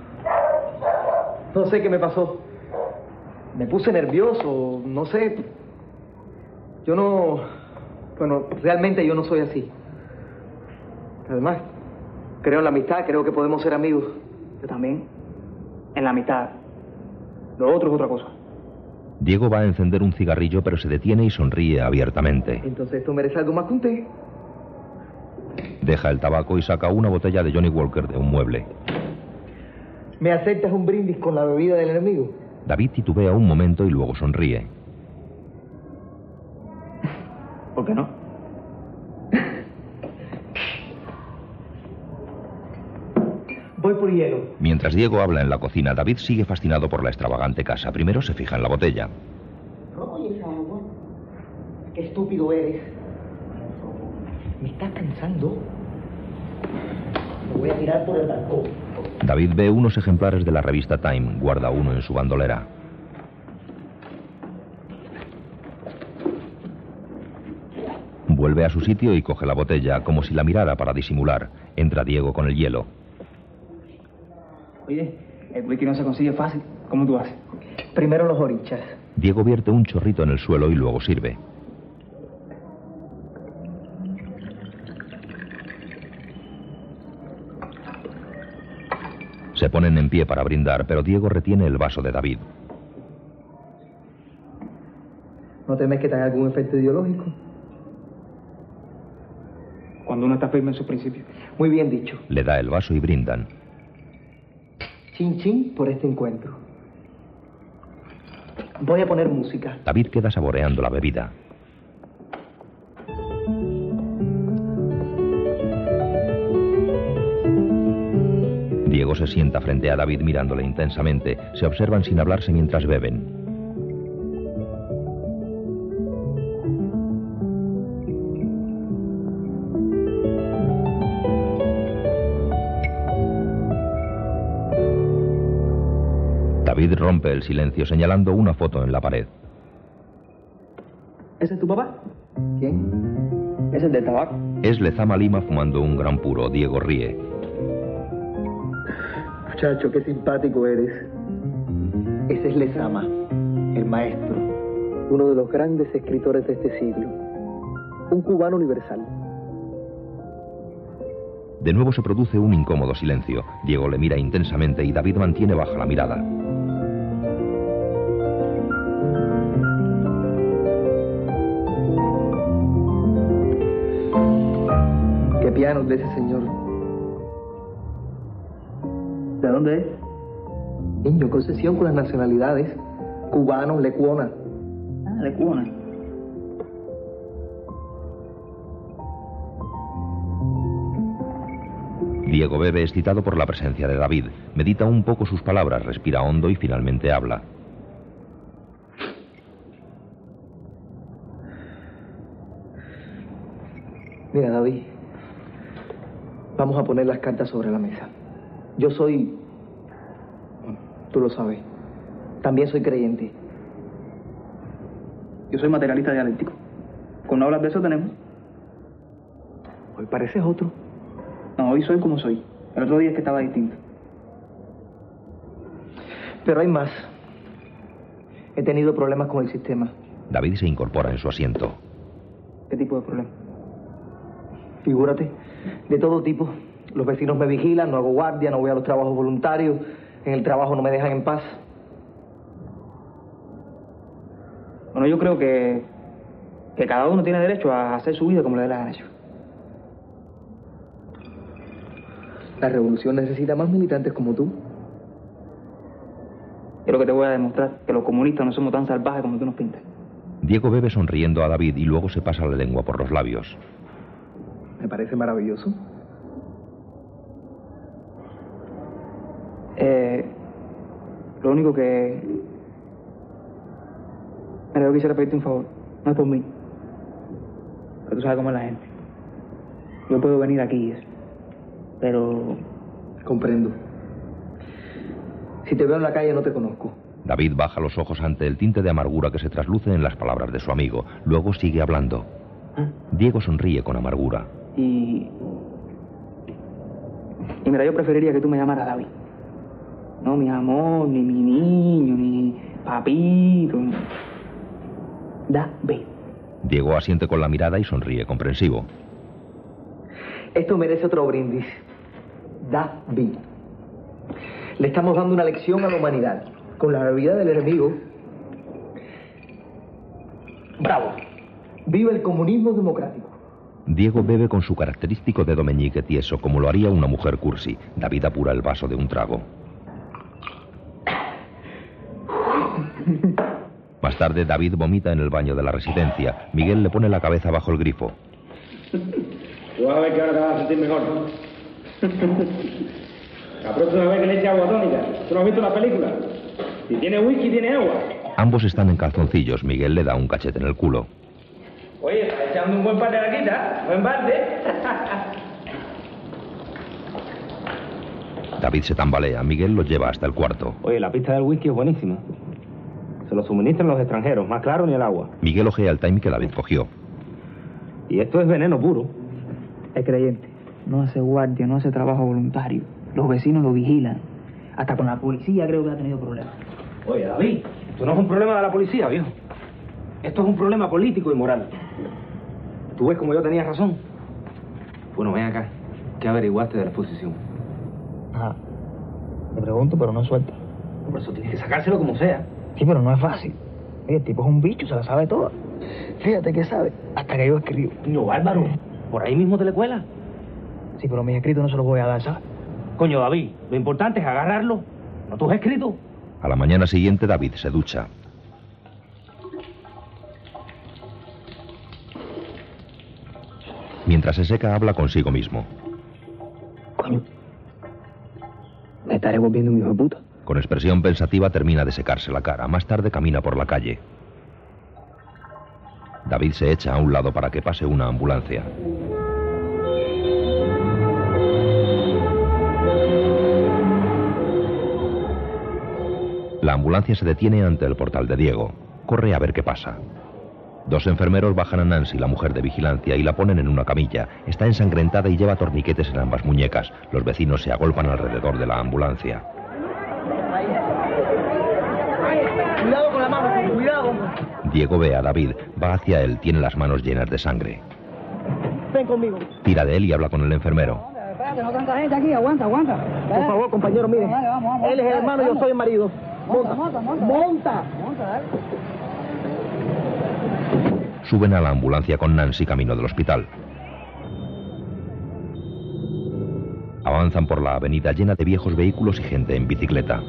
No sé qué me pasó. Me puse nervioso, no sé. Yo no... Bueno, realmente yo no soy así. Además, creo en la amistad, creo que podemos ser amigos. Yo también. En la amistad. Lo otro es otra cosa. Diego va a encender un cigarrillo, pero se detiene y sonríe abiertamente. Entonces esto merece algo más que un té. Deja el tabaco y saca una botella de Johnny Walker de un mueble. ¿Me aceptas un brindis con la bebida del enemigo? David titubea un momento y luego sonríe. ¿Por qué no? Voy por hielo. Mientras Diego habla en la cocina, David sigue fascinado por la extravagante casa. Primero se fija en la botella. Oye, esa agua. Qué estúpido eres. Me está cansando. Me voy a mirar por el balcón. David ve unos ejemplares de la revista Time, guarda uno en su bandolera. Vuelve a su sitio y coge la botella, como si la mirara para disimular. Entra Diego con el hielo. Oye, el whisky no se consigue fácil. ¿Cómo tú haces? Primero los orichas. Diego vierte un chorrito en el suelo y luego sirve. Se ponen en pie para brindar, pero Diego retiene el vaso de David. ¿No temes que tenga algún efecto ideológico? Cuando uno está firme en sus principios. Muy bien dicho. Le da el vaso y brindan. Chin chin por este encuentro. Voy a poner música. David queda saboreando la bebida. Sienta frente a David mirándole intensamente. Se observan sin hablarse mientras beben. David rompe el silencio señalando una foto en la pared. ¿Ese es tu papá? ¿Quién? Ese es del tabaco. Es Lezama Lima fumando un gran puro. Diego ríe. Muchacho, qué simpático eres. Ese es Lezama, el maestro, uno de los grandes escritores de este siglo. Un cubano universal. De nuevo se produce un incómodo silencio. Diego le mira intensamente y David mantiene baja la mirada. Qué piano de ese señor. Dónde es? Niño, concesión con las nacionalidades. Cubano, lecuona. Ah, de Cubana. Diego bebe excitado por la presencia de David. Medita un poco sus palabras, respira hondo y finalmente habla. Mira, David, vamos a poner las cartas sobre la mesa. Yo soy, tú lo sabes, también soy creyente. Yo soy materialista dialéctico. Con no hablar de eso tenemos. Hoy pareces otro. No, hoy soy como soy. El otro día es que estaba distinto. Pero hay más. He tenido problemas con el sistema. David se incorpora en su asiento. ¿Qué tipo de problema? Figúrate, de todo tipo. Los vecinos me vigilan, no hago guardia, no voy a los trabajos voluntarios, en el trabajo no me dejan en paz. Bueno, yo creo que, que cada uno tiene derecho a hacer su vida como le dé la gana. La revolución necesita más militantes como tú. Yo lo que te voy a demostrar que los comunistas no somos tan salvajes como tú nos pintas. Diego bebe sonriendo a David y luego se pasa la lengua por los labios. Me parece maravilloso. Eh, lo único que... Mira, yo quisiera pedirte un favor. No es por mí. Pero tú sabes cómo es la gente. Yo puedo venir aquí, pero... Comprendo. Si te veo en la calle no te conozco. David baja los ojos ante el tinte de amargura que se trasluce en las palabras de su amigo. Luego sigue hablando. Diego sonríe con amargura. Y... Y mira, yo preferiría que tú me llamaras David. No mi amor, ni mi niño, ni papito. ni- David. Diego asiente con la mirada y sonríe comprensivo. Esto merece otro brindis. David. Le estamos dando una lección a la humanidad. Con la bebida del enemigo. Bravo. Viva el comunismo democrático. Diego bebe con su característico dedo meñique tieso, como lo haría una mujer cursi. David apura el vaso de un trago. Más tarde, David vomita en el baño de la residencia. Miguel le pone la cabeza bajo el grifo. Tú vas a ver que ahora te vas a sentir mejor. La próxima vez que le eche agua tónica, ¿tú no has visto la película? Si tiene whisky, tiene agua. Ambos están en calzoncillos. Miguel le da un cachete en el culo. Oye, está echando un buen parte de la quita, buen parte. David se tambalea. Miguel lo lleva hasta el cuarto. Oye, la pista del whisky es buenísima. Se lo suministran los extranjeros, más claro ni el agua. Miguel ojea el time que David cogió. Y esto es veneno puro. Es creyente. No hace guardia, no hace trabajo voluntario. Los vecinos lo vigilan. Hasta con la policía creo que ha tenido problemas. Oye, David, esto no es un problema de la policía, viejo. Esto es un problema político y moral. ¿Tú ves como yo tenía razón? Bueno, ven acá. ¿Qué averiguaste de la exposición? Ajá. Le pregunto, pero no suelta. Por eso tienes que sacárselo como sea. Sí, pero no es fácil. Oye, el tipo es un bicho, se la sabe toda. Fíjate que sabe, hasta que yo escribo. No, bárbaro. Por ahí mismo te le cuela. Sí, pero mis escritos no se los voy a dar, ¿sabes? Coño, David, lo importante es agarrarlo, no tus escritos. A la mañana siguiente, David se ducha. Mientras se seca, habla consigo mismo. Coño. Me estaré volviendo un hijo de puta. Con expresión pensativa termina de secarse la cara. Más tarde camina por la calle. David se echa a un lado para que pase una ambulancia. La ambulancia se detiene ante el portal de Diego. Corre a ver qué pasa. Dos enfermeros bajan a Nancy, la mujer de vigilancia, y la ponen en una camilla. Está ensangrentada y lleva torniquetes en ambas muñecas. Los vecinos se agolpan alrededor de la ambulancia. Cuidado con la mano, cuidado. Diego ve a David, va hacia él, tiene las manos llenas de sangre. Ven conmigo. Tira de él y habla con el enfermero. Espérate, no tanta gente aquí, aguanta, aguanta. Por favor, compañero, mire. Vale, vamos, vamos. Él es el hermano, yo soy el marido. Monta, monta, monta. Monta. Monta. Suben a la ambulancia con Nancy camino del hospital. Avanzan por la avenida llena de viejos vehículos y gente en bicicleta.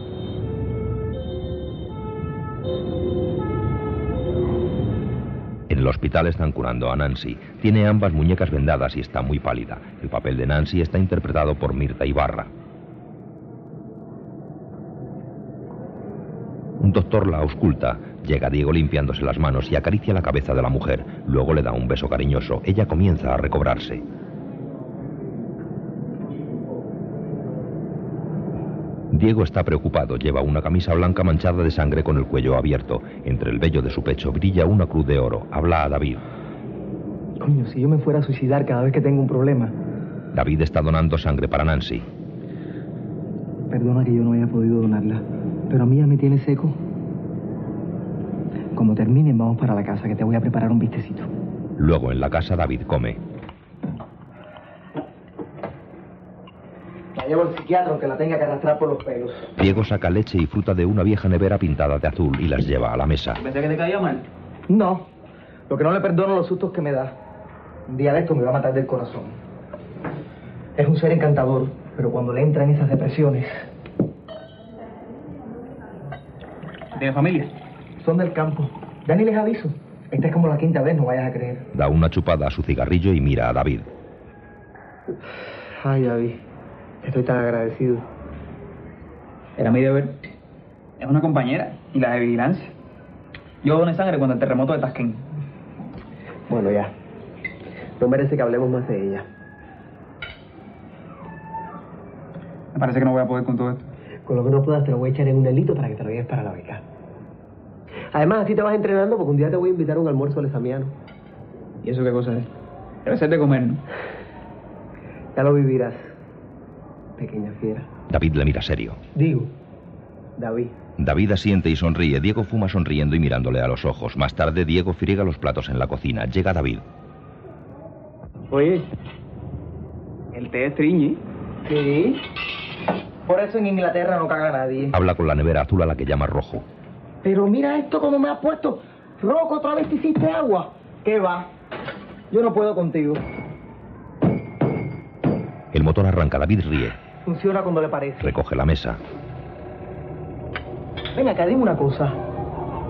En el hospital están curando a Nancy. Tiene ambas muñecas vendadas y está muy pálida. El papel de Nancy está interpretado por Mirta Ibarra. Un doctor la ausculta. Llega Diego limpiándose las manos y acaricia la cabeza de la mujer. Luego le da un beso cariñoso. Ella comienza a recobrarse. Diego está preocupado. Lleva una camisa blanca manchada de sangre con el cuello abierto. Entre el vello de su pecho brilla una cruz de oro. Habla a David. Coño, si yo me fuera a suicidar cada vez que tengo un problema. David está donando sangre para Nancy. Perdona que yo no haya podido donarla, pero a mí ya me tiene seco. Como terminen, vamos para la casa, que te voy a preparar un vistecito. Luego en la casa David come. La llevo al psiquiatra aunque la tenga que arrastrar por los pelos. Diego saca leche y fruta de una vieja nevera pintada de azul y las lleva a la mesa. ¿Pensé que te caía mal? No. Lo que no le perdono los sustos que me da. Un día de esto me va a matar del corazón. Es un ser encantador, pero cuando le entran esas depresiones... ¿Tiene familia? Son del campo. Ya ni les aviso. Esta es como la quinta vez, no vayas a creer. Da una chupada a su cigarrillo y mira a David. Ay, David. Estoy tan agradecido. Era mi deber. Es una compañera y la de vigilancia. Yo doné sangre cuando el terremoto de Tasquén. Bueno, ya. No merece que hablemos más de ella. Me parece que no voy a poder con todo esto. Con lo que no puedas te lo voy a echar en un delito para que te lo lleves para la beca. Además, así te vas entrenando porque un día te voy a invitar a un almuerzo alesamiano. ¿Y eso qué cosa es? Debe ser de comer, ¿no? Ya lo vivirás, pequeña fiera. David le mira serio. Digo, David. David asiente y sonríe. Diego fuma sonriendo y mirándole a los ojos. Más tarde, Diego friega los platos en la cocina. Llega David. Oye, el té es triñi. Sí. Por eso en Inglaterra no caga nadie. Habla con la nevera azul a la que llama rojo. Pero mira esto como me ha puesto. Roco, otra vez te hiciste agua. ¿Qué va? Yo no puedo contigo. El motor arranca. David ríe. Funciona cuando le parece. Recoge la mesa. Ven acá, dime una cosa.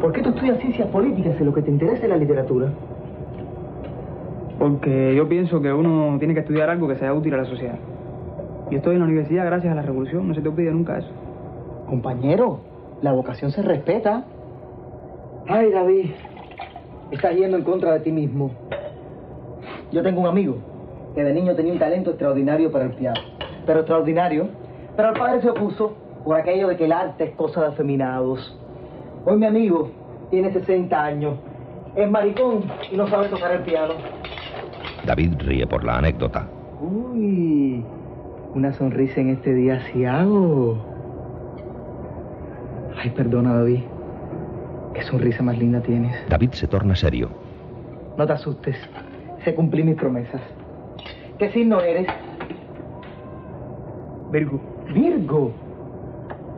¿Por qué tú estudias ciencias políticas si lo que te interesa es la literatura? Porque yo pienso que uno tiene que estudiar algo que sea útil a la sociedad. Yo estoy en la universidad gracias a la revolución, no se te olvide nunca eso. Compañero, la vocación se respeta. Ay, David, estás yendo en contra de ti mismo. Yo tengo un amigo que de niño tenía un talento extraordinario para el piano. Pero extraordinario. Pero el padre se opuso por aquello de que el arte es cosa de afeminados. Hoy mi amigo tiene 60 años, es maricón y no sabe tocar el piano. David ríe por la anécdota. Uy, una sonrisa en este día si hago. Ay, perdona, David. Qué sonrisa más linda tienes. David se torna serio. No te asustes. Se cumplí mis promesas. ¿Qué signo eres? Virgo. Virgo.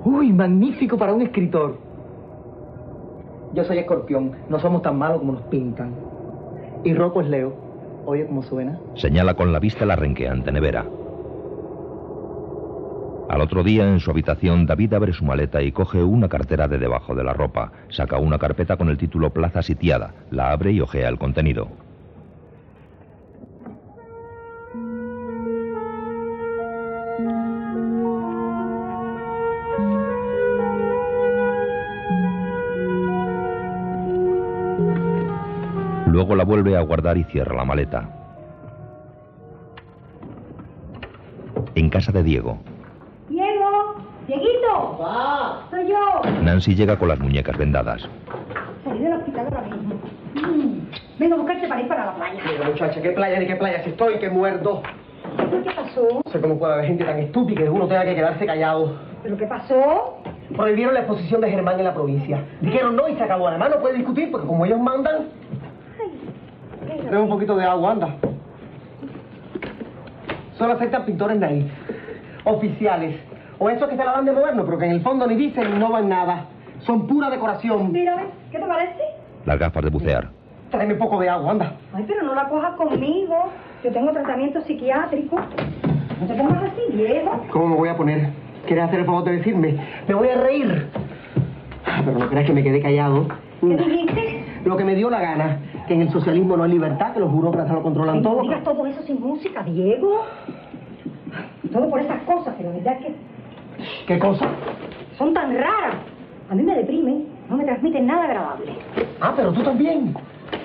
Uy, magnífico para un escritor. Yo soy escorpión. No somos tan malos como nos pintan. Y Rocco es Leo. Oye cómo suena. Señala con la vista la renqueante nevera. Al otro día, en su habitación, David abre su maleta y coge una cartera de debajo de la ropa. Saca una carpeta con el título Plaza Sitiada. La abre y ojea el contenido. A guardar y cierra la maleta. En casa de Diego, Diego, Dieguito, soy yo. Nancy llega con las muñecas vendadas. Salí del hospital ahora mismo. Mm, Vengo a buscarte para ir para la playa. Mira, muchacha, qué playa ni qué playa. Si estoy, que muerdo. ¿Pero qué pasó? No sé cómo puede haber gente tan estúpida que uno tenga que quedarse callado. ¿Pero qué pasó? Prohibieron la exposición de Germán en la provincia. Dijeron no y se acabó. Además no puede discutir porque como ellos mandan... Trae un poquito de agua, anda. Solo aceptan pintores de ahí. Oficiales. O esos que se la dan de moderno, pero que en el fondo ni dicen ni no van nada. Son pura decoración. Mírame, ¿qué te parece? Las gafas de bucear. Tráeme un poco de agua, anda. Ay, pero no la cojas conmigo. Yo tengo tratamiento psiquiátrico. No te pongas así, Diego. ¿Cómo me voy a poner? ¿Quieres hacer el favor de decirme? Me voy a reír. Ah, Pero no creas que me quedé callado. ¿Qué dijiste? Lo que me dio la gana, que en el socialismo no hay libertad, que los burócratas lo controlan Ay, no todo. digas todo eso sin música, Diego. Todo por esas cosas, que la verdad es que ¿Qué cosa? son tan raras. A mí me deprimen, no me transmiten nada agradable. Ah, pero tú también.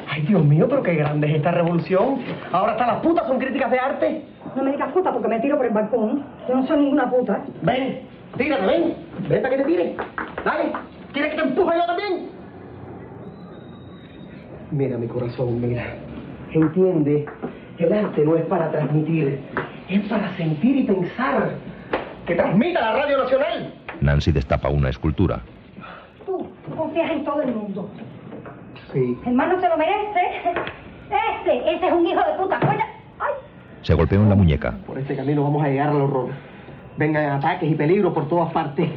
Ay, Dios mío, pero qué grande es esta revolución. Ahora hasta las putas son críticas de arte. No me digas puta porque me tiro por el balcón. Yo no soy ninguna puta. Ven, tírate, ven. Ven para que te tire. Dale. ¿Quieres que te empuje yo también? Mira, mi corazón, mira. Entiende, el arte no es para transmitir, es para sentir y pensar. ¡Que transmita la Radio Nacional! Nancy destapa una escultura. Tú, tú confías en todo el mundo. Sí. El mal no se lo merece. Este, ese es un hijo de puta. Ay. Se golpea en la muñeca. Por este camino vamos a llegar al horror. Vengan ataques y peligros por todas partes.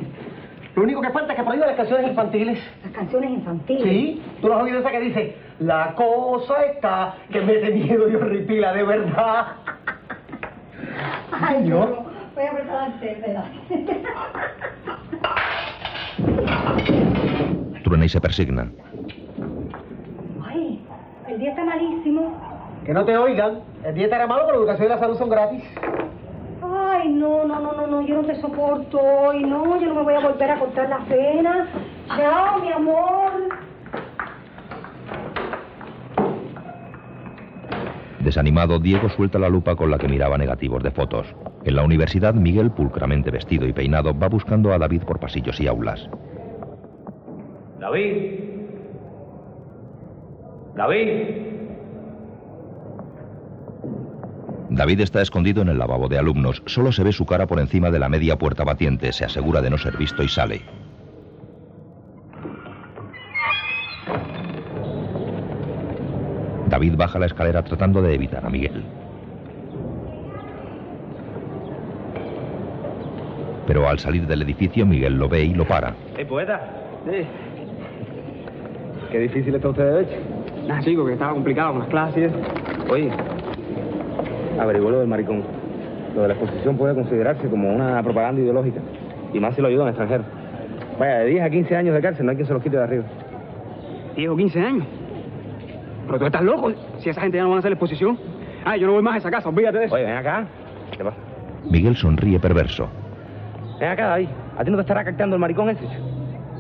Lo único que falta es que prohíban las canciones infantiles. Las canciones infantiles. Sí, tú no has oído esa que dice, la cosa está que mete miedo y horripila de verdad. Ay, no. Voy a preparar verdad. Truena y se persigna. Ay, el día está malísimo. Que no te oigan. El dieta era malo, pero la educación y la salud son gratis. Ay, no, no, no, no, no, yo no te soporto hoy, no, yo no me voy a volver a cortar las venas. Chao, mi amor. Desanimado, Diego suelta la lupa con la que miraba negativos de fotos. En la universidad, Miguel, pulcramente vestido y peinado, va buscando a David por pasillos y aulas. David. David. David está escondido en el lavabo de alumnos. Solo se ve su cara por encima de la media puerta batiente. Se asegura de no ser visto y sale. David baja la escalera tratando de evitar a Miguel. Pero al salir del edificio, Miguel lo ve y lo para. ¡Eh, poeta! Qué difícil está usted de hecho. Nada, ah, chico, que estaba complicado con las clases. Oye, averiguó lo del maricón. Lo de la exposición puede considerarse como una propaganda ideológica. Y más si lo ayudan extranjeros. Vaya, de 10 a 15 años de cárcel, no hay quien se los quite de arriba. 10 o 15 años. Pero tú estás loco. Si esa gente ya no van a hacer la exposición. Ay, yo no voy más a esa casa, olvídate de eso. Oye, ven acá. ¿Qué te pasa? Miguel sonríe perverso. Ven acá, David. ¿A ti no te estará captando el maricón ese?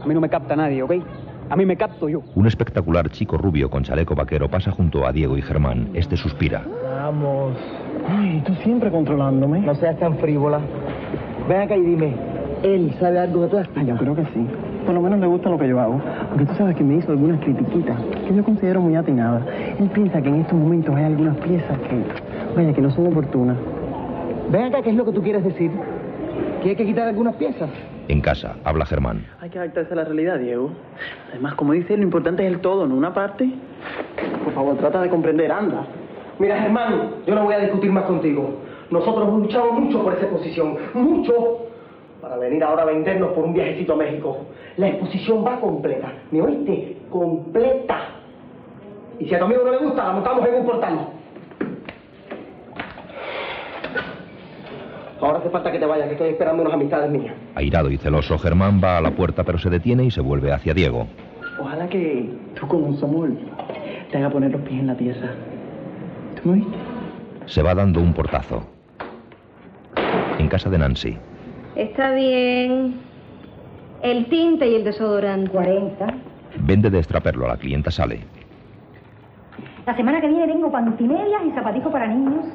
A mí no me capta nadie, ¿ok? A mí me capto yo. Un espectacular chico rubio con chaleco vaquero pasa junto a Diego y Germán. Este suspira. Vamos. Ay, tú siempre controlándome. No seas tan frívola. Ven acá y dime, ¿él sabe algo de todas Ay, yo creo que sí. Por lo menos le gusta lo que yo hago. Porque tú sabes que me hizo algunas critiquitas que yo considero muy atinadas. Él piensa que en estos momentos hay algunas piezas que, vaya, que no son oportunas. Ven acá, ¿qué es lo que tú quieres decir? ¿Que hay que quitar algunas piezas? En casa, habla Germán. Hay que adaptarse a la realidad, Diego. Además, como dice, lo importante es el todo, no una parte. Por favor, trata de comprender, anda. Mira, Germán, yo no voy a discutir más contigo. Nosotros hemos luchado mucho por esa exposición, mucho, para venir ahora a vendernos por un viajecito a México. La exposición va completa, ¿me oíste? Completa. Y si a tu amigo no le gusta, la montamos en un portal. Ahora hace falta que te vayas, que estoy esperando unas amistades mías. Airado y celoso, Germán va a la puerta pero se detiene y se vuelve hacia Diego. Ojalá que tú con un somol te haga poner los pies en la tierra. Se va dando un portazo. En casa de Nancy. Está bien. El tinte y el desodorante. 40. Vende de extraperlo. La clienta sale. La semana que viene tengo pantimedias y zapatitos para niños.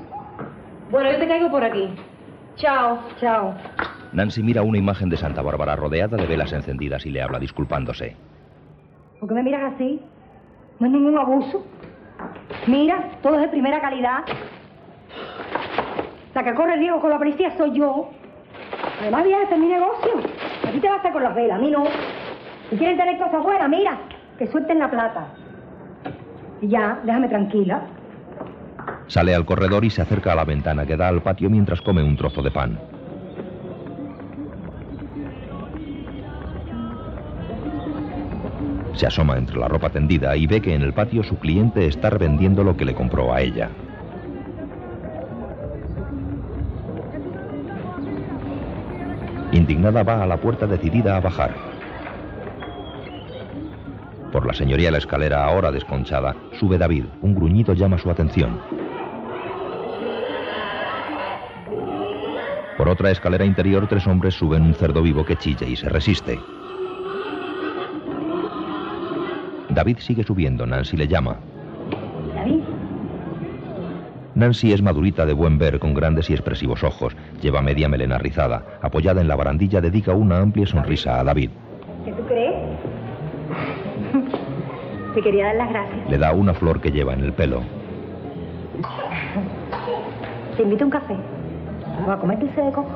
Bueno, yo te caigo por aquí. Chao. Chao. Nancy mira una imagen de Santa Bárbara rodeada de velas encendidas y le habla disculpándose. ¿Por qué me miras así? No es ningún abuso. Mira, todo es de primera calidad. La que corre riesgo con la policía soy yo. Además, este es mi negocio. A ti te basta con las velas, a mí no. Si quieren tener cosas buenas, mira, que suelten la plata. Y ya, déjame tranquila. Sale al corredor y se acerca a la ventana que da al patio mientras come un trozo de pan. Se asoma entre la ropa tendida y ve que en el patio su cliente está revendiendo lo que le compró a ella. Indignada va a la puerta decidida a bajar. Por la señoría la escalera ahora desconchada, sube David. Un gruñido llama su atención. Por otra escalera interior, tres hombres suben un cerdo vivo que chilla y se resiste. David sigue subiendo. Nancy le llama. David, Nancy es madurita de buen ver, con grandes y expresivos ojos. Lleva media melena rizada. Apoyada en la barandilla, dedica una amplia sonrisa a David. ¿qué tú crees? Te quería dar las gracias. Le da una flor que lleva en el pelo. Te invito a un café. O a comer dulce de coco.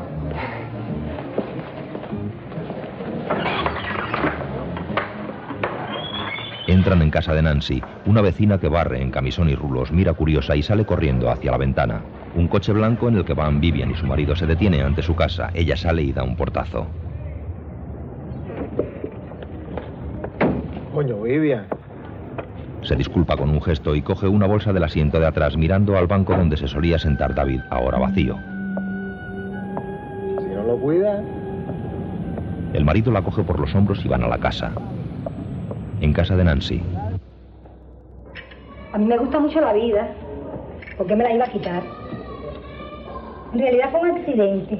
Entran en casa de Nancy. Una vecina que barre en camisón y rulos mira curiosa y sale corriendo hacia la ventana. Un coche blanco en el que van Vivian y su marido se detiene ante su casa. Ella sale y da un portazo. Coño, Vivian. Se disculpa con un gesto y coge una bolsa del asiento de atrás mirando al banco donde se solía sentar David, ahora vacío. Si no lo cuidas... El marido la coge por los hombros y van a la casa. En casa de Nancy. A mí me gusta mucho la vida. ¿Por qué me la iba a quitar? En realidad fue un accidente.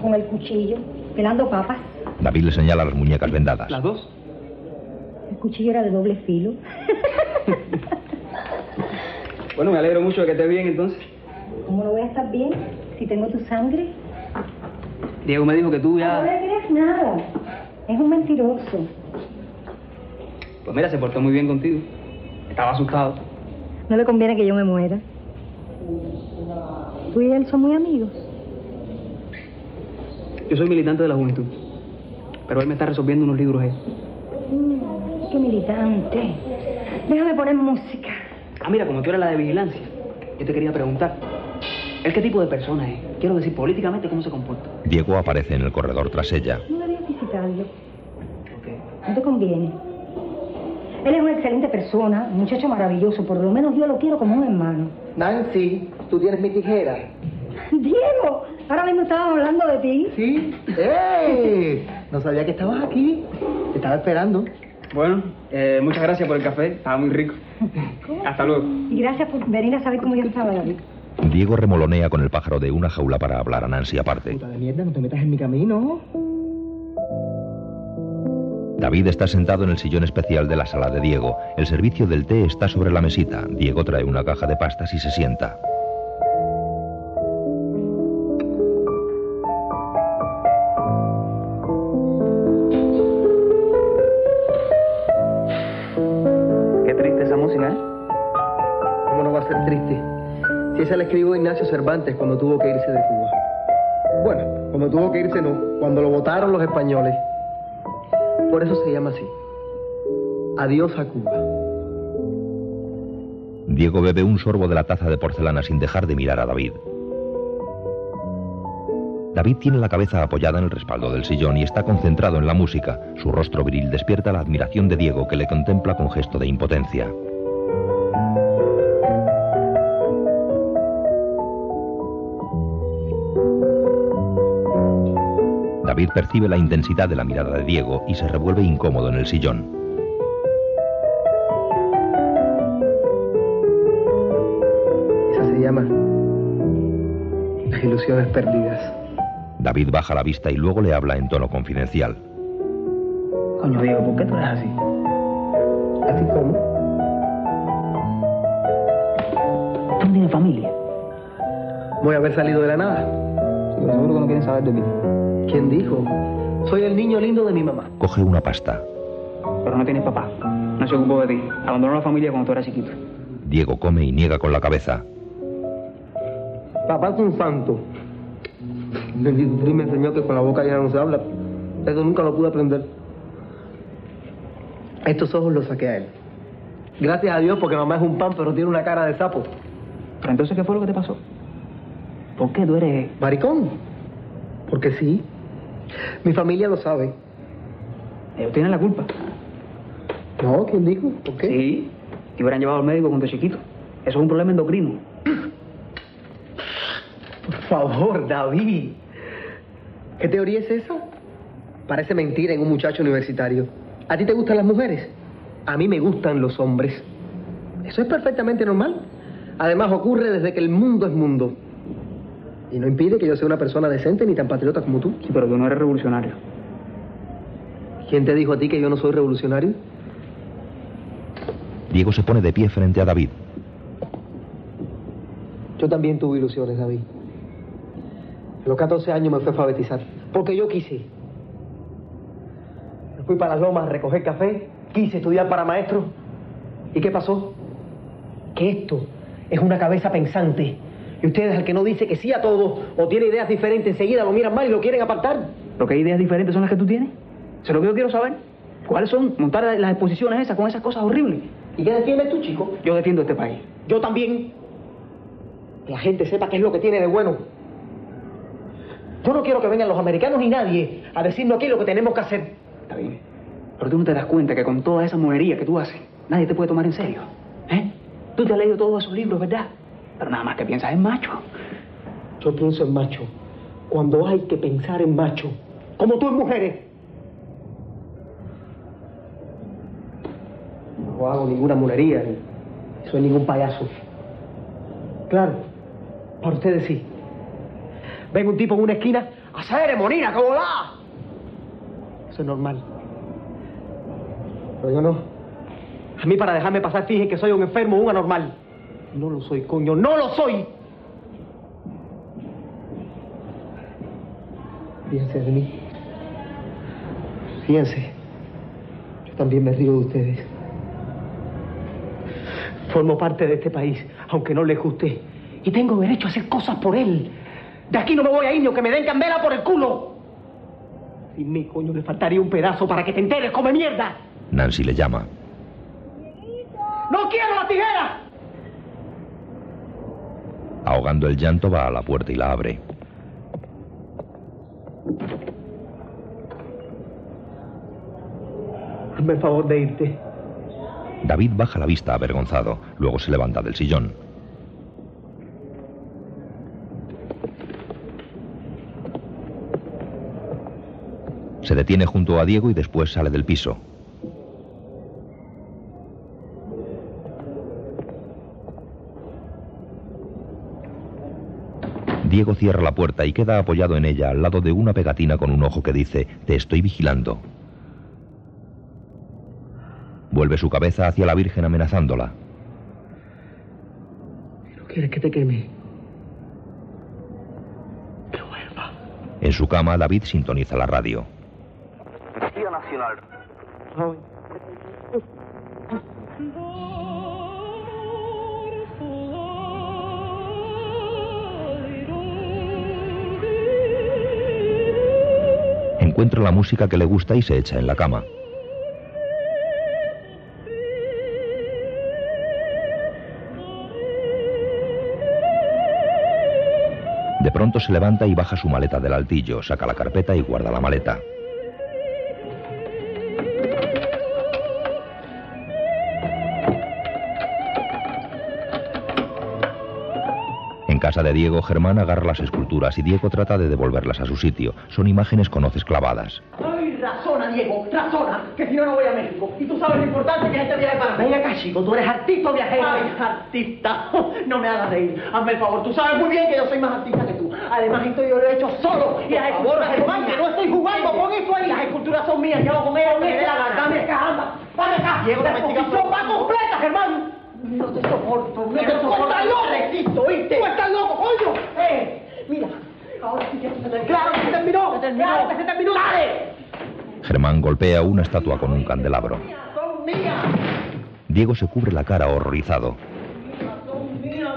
Con el cuchillo, pelando papas. David le señala las muñecas vendadas. ¿Las dos? El cuchillo era de doble filo. Bueno, me alegro mucho de que estés bien entonces. ¿Cómo no voy a estar bien si tengo tu sangre? Diego me dijo que tú No ya... le creas nada. Es un mentiroso. Pues mira, se portó muy bien contigo. Estaba asustado. No le conviene que yo me muera. Tú y él son muy amigos. Yo soy militante de la juventud. Pero él me está resolviendo unos libros ahí. Mm, qué militante. Déjame poner música. Ah, mira, como tú eres la de vigilancia, yo te quería preguntar. ¿El qué tipo de persona es? Quiero decir, políticamente, ¿cómo se comporta? Diego aparece en el corredor tras ella. No deberías visitarlo. No te conviene. Él es una excelente persona, un muchacho maravilloso. Por lo menos yo lo quiero como un hermano. Nancy, tú tienes mi tijera. Diego, ahora mismo estábamos hablando de ti. ¿Sí? ¡Eh! No sabía que estabas aquí. Te estaba esperando. Bueno, eh, muchas gracias por el café. Estaba muy rico. Hasta luego. Y gracias por venir a saber cómo yo estaba, David. Diego remolonea con el pájaro de una jaula para hablar a Nancy aparte. Puta de mierda, no te metas en mi camino. David está sentado en el sillón especial de la sala de Diego. El servicio del té está sobre la mesita. Diego trae una caja de pastas y se sienta. Qué triste esa música, ¿eh? ¿Cómo no va a ser triste? Si esa la escribió Ignacio Cervantes cuando tuvo que irse de Cuba. Bueno, cuando tuvo que irse no, cuando lo votaron los españoles. Por eso se llama así. Adiós a Cuba. Diego bebe un sorbo de la taza de porcelana sin dejar de mirar a David. David tiene la cabeza apoyada en el respaldo del sillón y está concentrado en la música. Su rostro viril despierta la admiración de Diego, que le contempla con gesto de impotencia. David percibe la intensidad de la mirada de Diego y se revuelve incómodo en el sillón. Esa se llama Las ilusiones perdidas. David baja la vista y luego le habla en tono confidencial. Coño, Diego, ¿por qué tú eres así? ¿Así como? Tú no tienes familia. Voy a haber salido de la nada. Pero seguro que no quieren saber de ti. ¿Quién dijo? Soy el niño lindo de mi mamá. Coge una pasta. Pero no tienes papá. No se ocupó de ti. Abandonó la familia cuando tú eras chiquito. Diego come y niega con la cabeza. Papá es un santo. Cristo me enseñó que con la boca ya no se habla. Eso nunca lo pude aprender. Estos ojos los saqué a él. Gracias a Dios porque mamá es un pan, pero tiene una cara de sapo. Pero entonces, ¿qué fue lo que te pasó? ¿Por qué tú eres...? Maricón. Porque sí. Mi familia lo sabe. Ellos tienen la culpa. No, ¿quién dijo? ¿Por qué? Sí. Te hubieran llevado al médico cuando chiquito. Eso es un problema endocrino. Por favor, David. ¿Qué teoría es esa? Parece mentira en un muchacho universitario. ¿A ti te gustan las mujeres? A mí me gustan los hombres. Eso es perfectamente normal. Además ocurre desde que el mundo es mundo. Y no impide que yo sea una persona decente ni tan patriota como tú. Sí, pero tú no eres revolucionario. ¿Quién te dijo a ti que yo no soy revolucionario? Diego se pone de pie frente a David. Yo también tuve ilusiones, David. A los 14 años me fui a alfabetizar. Porque yo quise. Me fui para las lomas a recoger café. Quise estudiar para maestro. ¿Y qué pasó? Que esto es una cabeza pensante. Y ustedes, al que no dice que sí a todo o tiene ideas diferentes, enseguida lo miran mal y lo quieren apartar. ¿Pero qué ideas diferentes son las que tú tienes? Eso es lo que yo quiero saber. ¿Cuáles son? Montar las exposiciones esas con esas cosas horribles. ¿Y qué defiendes tú, chico? Yo defiendo este país. Yo también. Que la gente sepa qué es lo que tiene de bueno. Yo no quiero que vengan los americanos ni nadie a decirnos aquí lo que tenemos que hacer. Está bien. Pero tú no te das cuenta que con toda esa monería que tú haces, nadie te puede tomar en serio. ¿Eh? Tú te has leído todos esos libros, ¿verdad? Pero nada más que piensas en macho. Yo pienso en macho. Cuando hay que pensar en macho. Como tú en mujeres. No hago ninguna monería, ni soy ningún payaso. Claro, para ustedes sí. Ven un tipo en una esquina, a ceremonia, ¿cómo va? Eso es normal. Pero yo no. A mí para dejarme pasar fije que soy un enfermo, un anormal. No lo soy, coño, no lo soy. Fíjense de mí. Fíjense. Yo también me río de ustedes. Formo parte de este país, aunque no les guste. Y tengo derecho a hacer cosas por él. De aquí no me voy a ir, ni aunque me den candela por el culo. Sin mí, coño, le faltaría un pedazo para que te enteres, come mierda. Nancy le llama. ¡No quiero la tijera! Ahogando el llanto va a la puerta y la abre. Hazme el favor de irte. David baja la vista avergonzado, luego se levanta del sillón. Se detiene junto a Diego y después sale del piso. Diego cierra la puerta y queda apoyado en ella al lado de una pegatina con un ojo que dice, Te estoy vigilando. Vuelve su cabeza hacia la Virgen amenazándola. ¿No quieres que te queme? En su cama, David sintoniza la radio. Policía Nacional. Encuentra la música que le gusta y se echa en la cama. De pronto se levanta y baja su maleta del altillo, saca la carpeta y guarda la maleta. Casa de Diego, Germán agarra las esculturas y Diego trata de devolverlas a su sitio. Son imágenes con hoces clavadas. Ay, razona, Diego, razona, que si no, no voy a México. Y tú sabes lo importante que es este viaje para mí. Venga acá, chico, tú eres artista o viajero. Ay, artista, no me hagas reír. Hazme el favor, tú sabes muy bien que yo soy más artista que tú. Además, esto yo lo he hecho solo. Y las esculturas, Germán, que no estoy jugando, pon eso ahí. Las esculturas son mías, yo hago con ellas, la. Dame acá, anda, dame acá. Diego, la exposición va completa, Germán. No te soporto, no te soporto. ¡Tú estás loco! Resisto, ¿oíste? ¡Tú estás loco, coño! ¡Eh! Mira, ahora sí que se terminó. ¡Claro que se terminó! ¡Se terminó! ¡Claro que se terminó! ¡Dale! Germán golpea una estatua con un candelabro. ¡Son mías! Diego se cubre la cara horrorizado. ¡Son mías!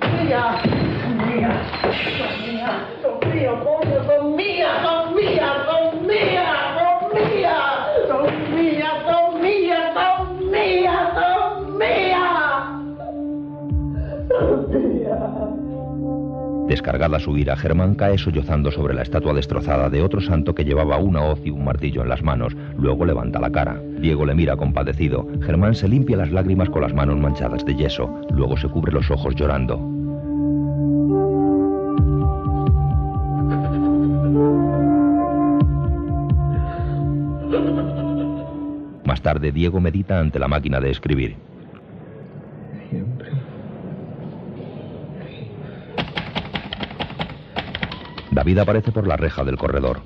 ¡Son mías! ¡Son mías! ¡Son mías! ¡Son mías, coño! ¡Son mías! ¡Son mías! Descargada su ira, Germán cae sollozando sobre la estatua destrozada de otro santo que llevaba una hoz y un martillo en las manos. Luego levanta la cara. Diego le mira compadecido. Germán se limpia las lágrimas con las manos manchadas de yeso. Luego se cubre los ojos llorando. Más tarde, Diego medita ante la máquina de escribir. David aparece por la reja del corredor.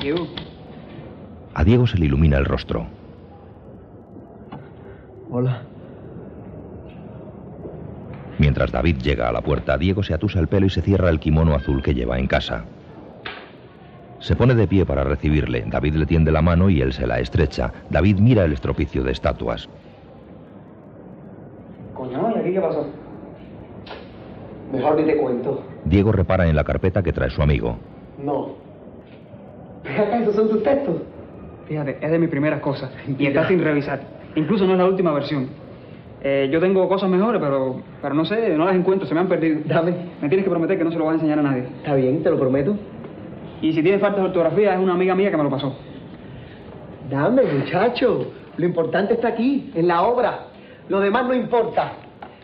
Diego, A Diego se le ilumina el rostro. Hola. Mientras David llega a la puerta, Diego se atusa el pelo y se cierra el kimono azul que lleva en casa. Se pone de pie para recibirle. David le tiende la mano y él se la estrecha. David mira el estropicio de estatuas. Coño, ¿y aquí qué pasó? Mejor ni te cuento. Diego repara en la carpeta que trae su amigo. No. Acá, esos son tus textos. fíjate, es de mis primeras cosas y está sin revisar. Incluso no es la última versión. Eh, yo tengo cosas mejores, pero, pero no sé, no las encuentro, se me han perdido. Dame. Me tienes que prometer que no se lo vas a enseñar a nadie. Está bien, te lo prometo. Y si tienes faltas de ortografía, es una amiga mía que me lo pasó. Dame, muchacho. Lo importante está aquí, en la obra. Lo demás no importa.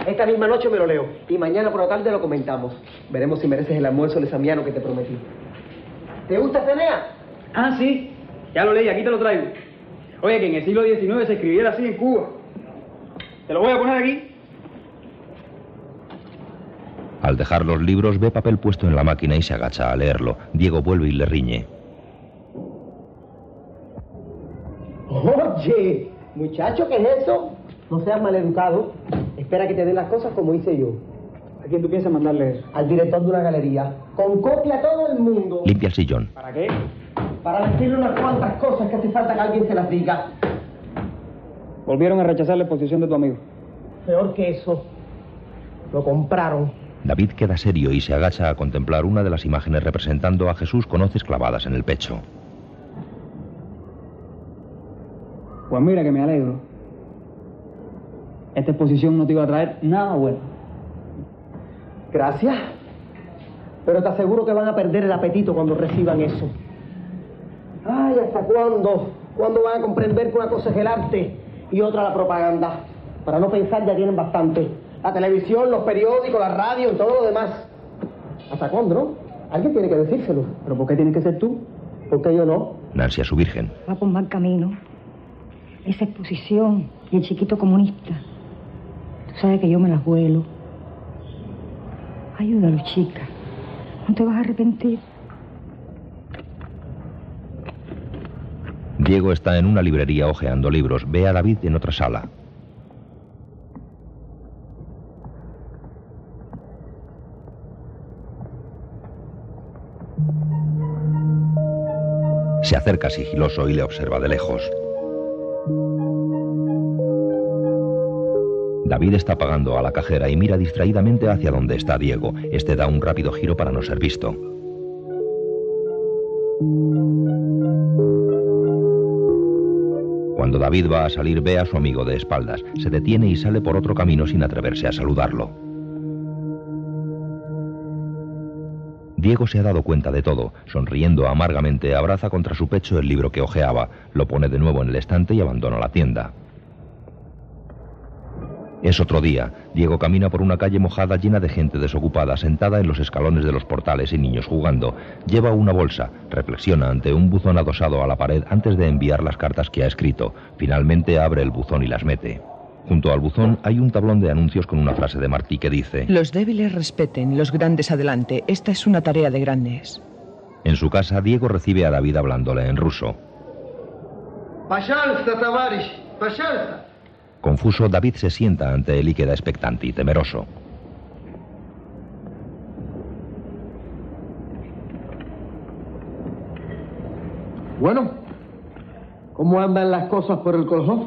Esta misma noche me lo leo. Y mañana por la tarde lo comentamos. Veremos si mereces el almuerzo lesamiano que te prometí. ¿Te gusta Cenea? Ah, sí. Ya lo leí, aquí te lo traigo. Oye, que en el siglo XIX se escribiera así en Cuba. Te lo voy a poner aquí. Al dejar los libros, ve papel puesto en la máquina y se agacha a leerlo. Diego vuelve y le riñe. Oye, muchacho, ¿qué es eso? No seas maleducado. Espera que te den las cosas como hice yo. ¿A quién tú piensas mandarle eso? Al director de una galería. Con copia a todo el mundo. Limpia el sillón. ¿Para qué? Para decirle unas cuantas cosas que hace falta que alguien se las diga. Volvieron a rechazar la exposición de tu amigo. Peor que eso. Lo compraron. David queda serio y se agacha a contemplar una de las imágenes representando a Jesús con hoces clavadas en el pecho. Pues mira que me alegro. Esta exposición no te iba a traer nada bueno. Gracias. Pero te aseguro que van a perder el apetito cuando reciban eso. Ay, ¿hasta cuándo? ¿Cuándo van a comprender que una cosa es el arte y otra la propaganda? Para no pensar ya tienen bastante. La televisión, los periódicos, la radio y todo lo demás. ¿Hasta cuándo, no? Alguien tiene que decírselo. ¿Pero por qué tienes que ser tú? ¿Por qué yo no? Nancy a su virgen. Va por mal camino. Esa exposición y el chiquito comunista. Sabes que yo me las vuelo. Ayúdalo, chica. No te vas a arrepentir. Diego está en una librería hojeando libros. Ve a David en otra sala. Se acerca sigiloso y le observa de lejos. David está pagando a la cajera y mira distraídamente hacia donde está Diego. Este da un rápido giro para no ser visto. Cuando David va a salir ve a su amigo de espaldas. Se detiene y sale por otro camino sin atreverse a saludarlo. Diego se ha dado cuenta de todo. Sonriendo amargamente, abraza contra su pecho el libro que hojeaba, lo pone de nuevo en el estante y abandona la tienda. Es otro día. Diego camina por una calle mojada llena de gente desocupada, sentada en los escalones de los portales y niños jugando. Lleva una bolsa, reflexiona ante un buzón adosado a la pared antes de enviar las cartas que ha escrito. Finalmente abre el buzón y las mete. Junto al buzón hay un tablón de anuncios con una frase de Martí que dice: Los débiles respeten, los grandes adelante. Esta es una tarea de grandes. En su casa, Diego recibe a David hablándole en ruso. Confuso, David se sienta ante él y queda expectante y temeroso. Bueno, ¿cómo andan las cosas por el colchón?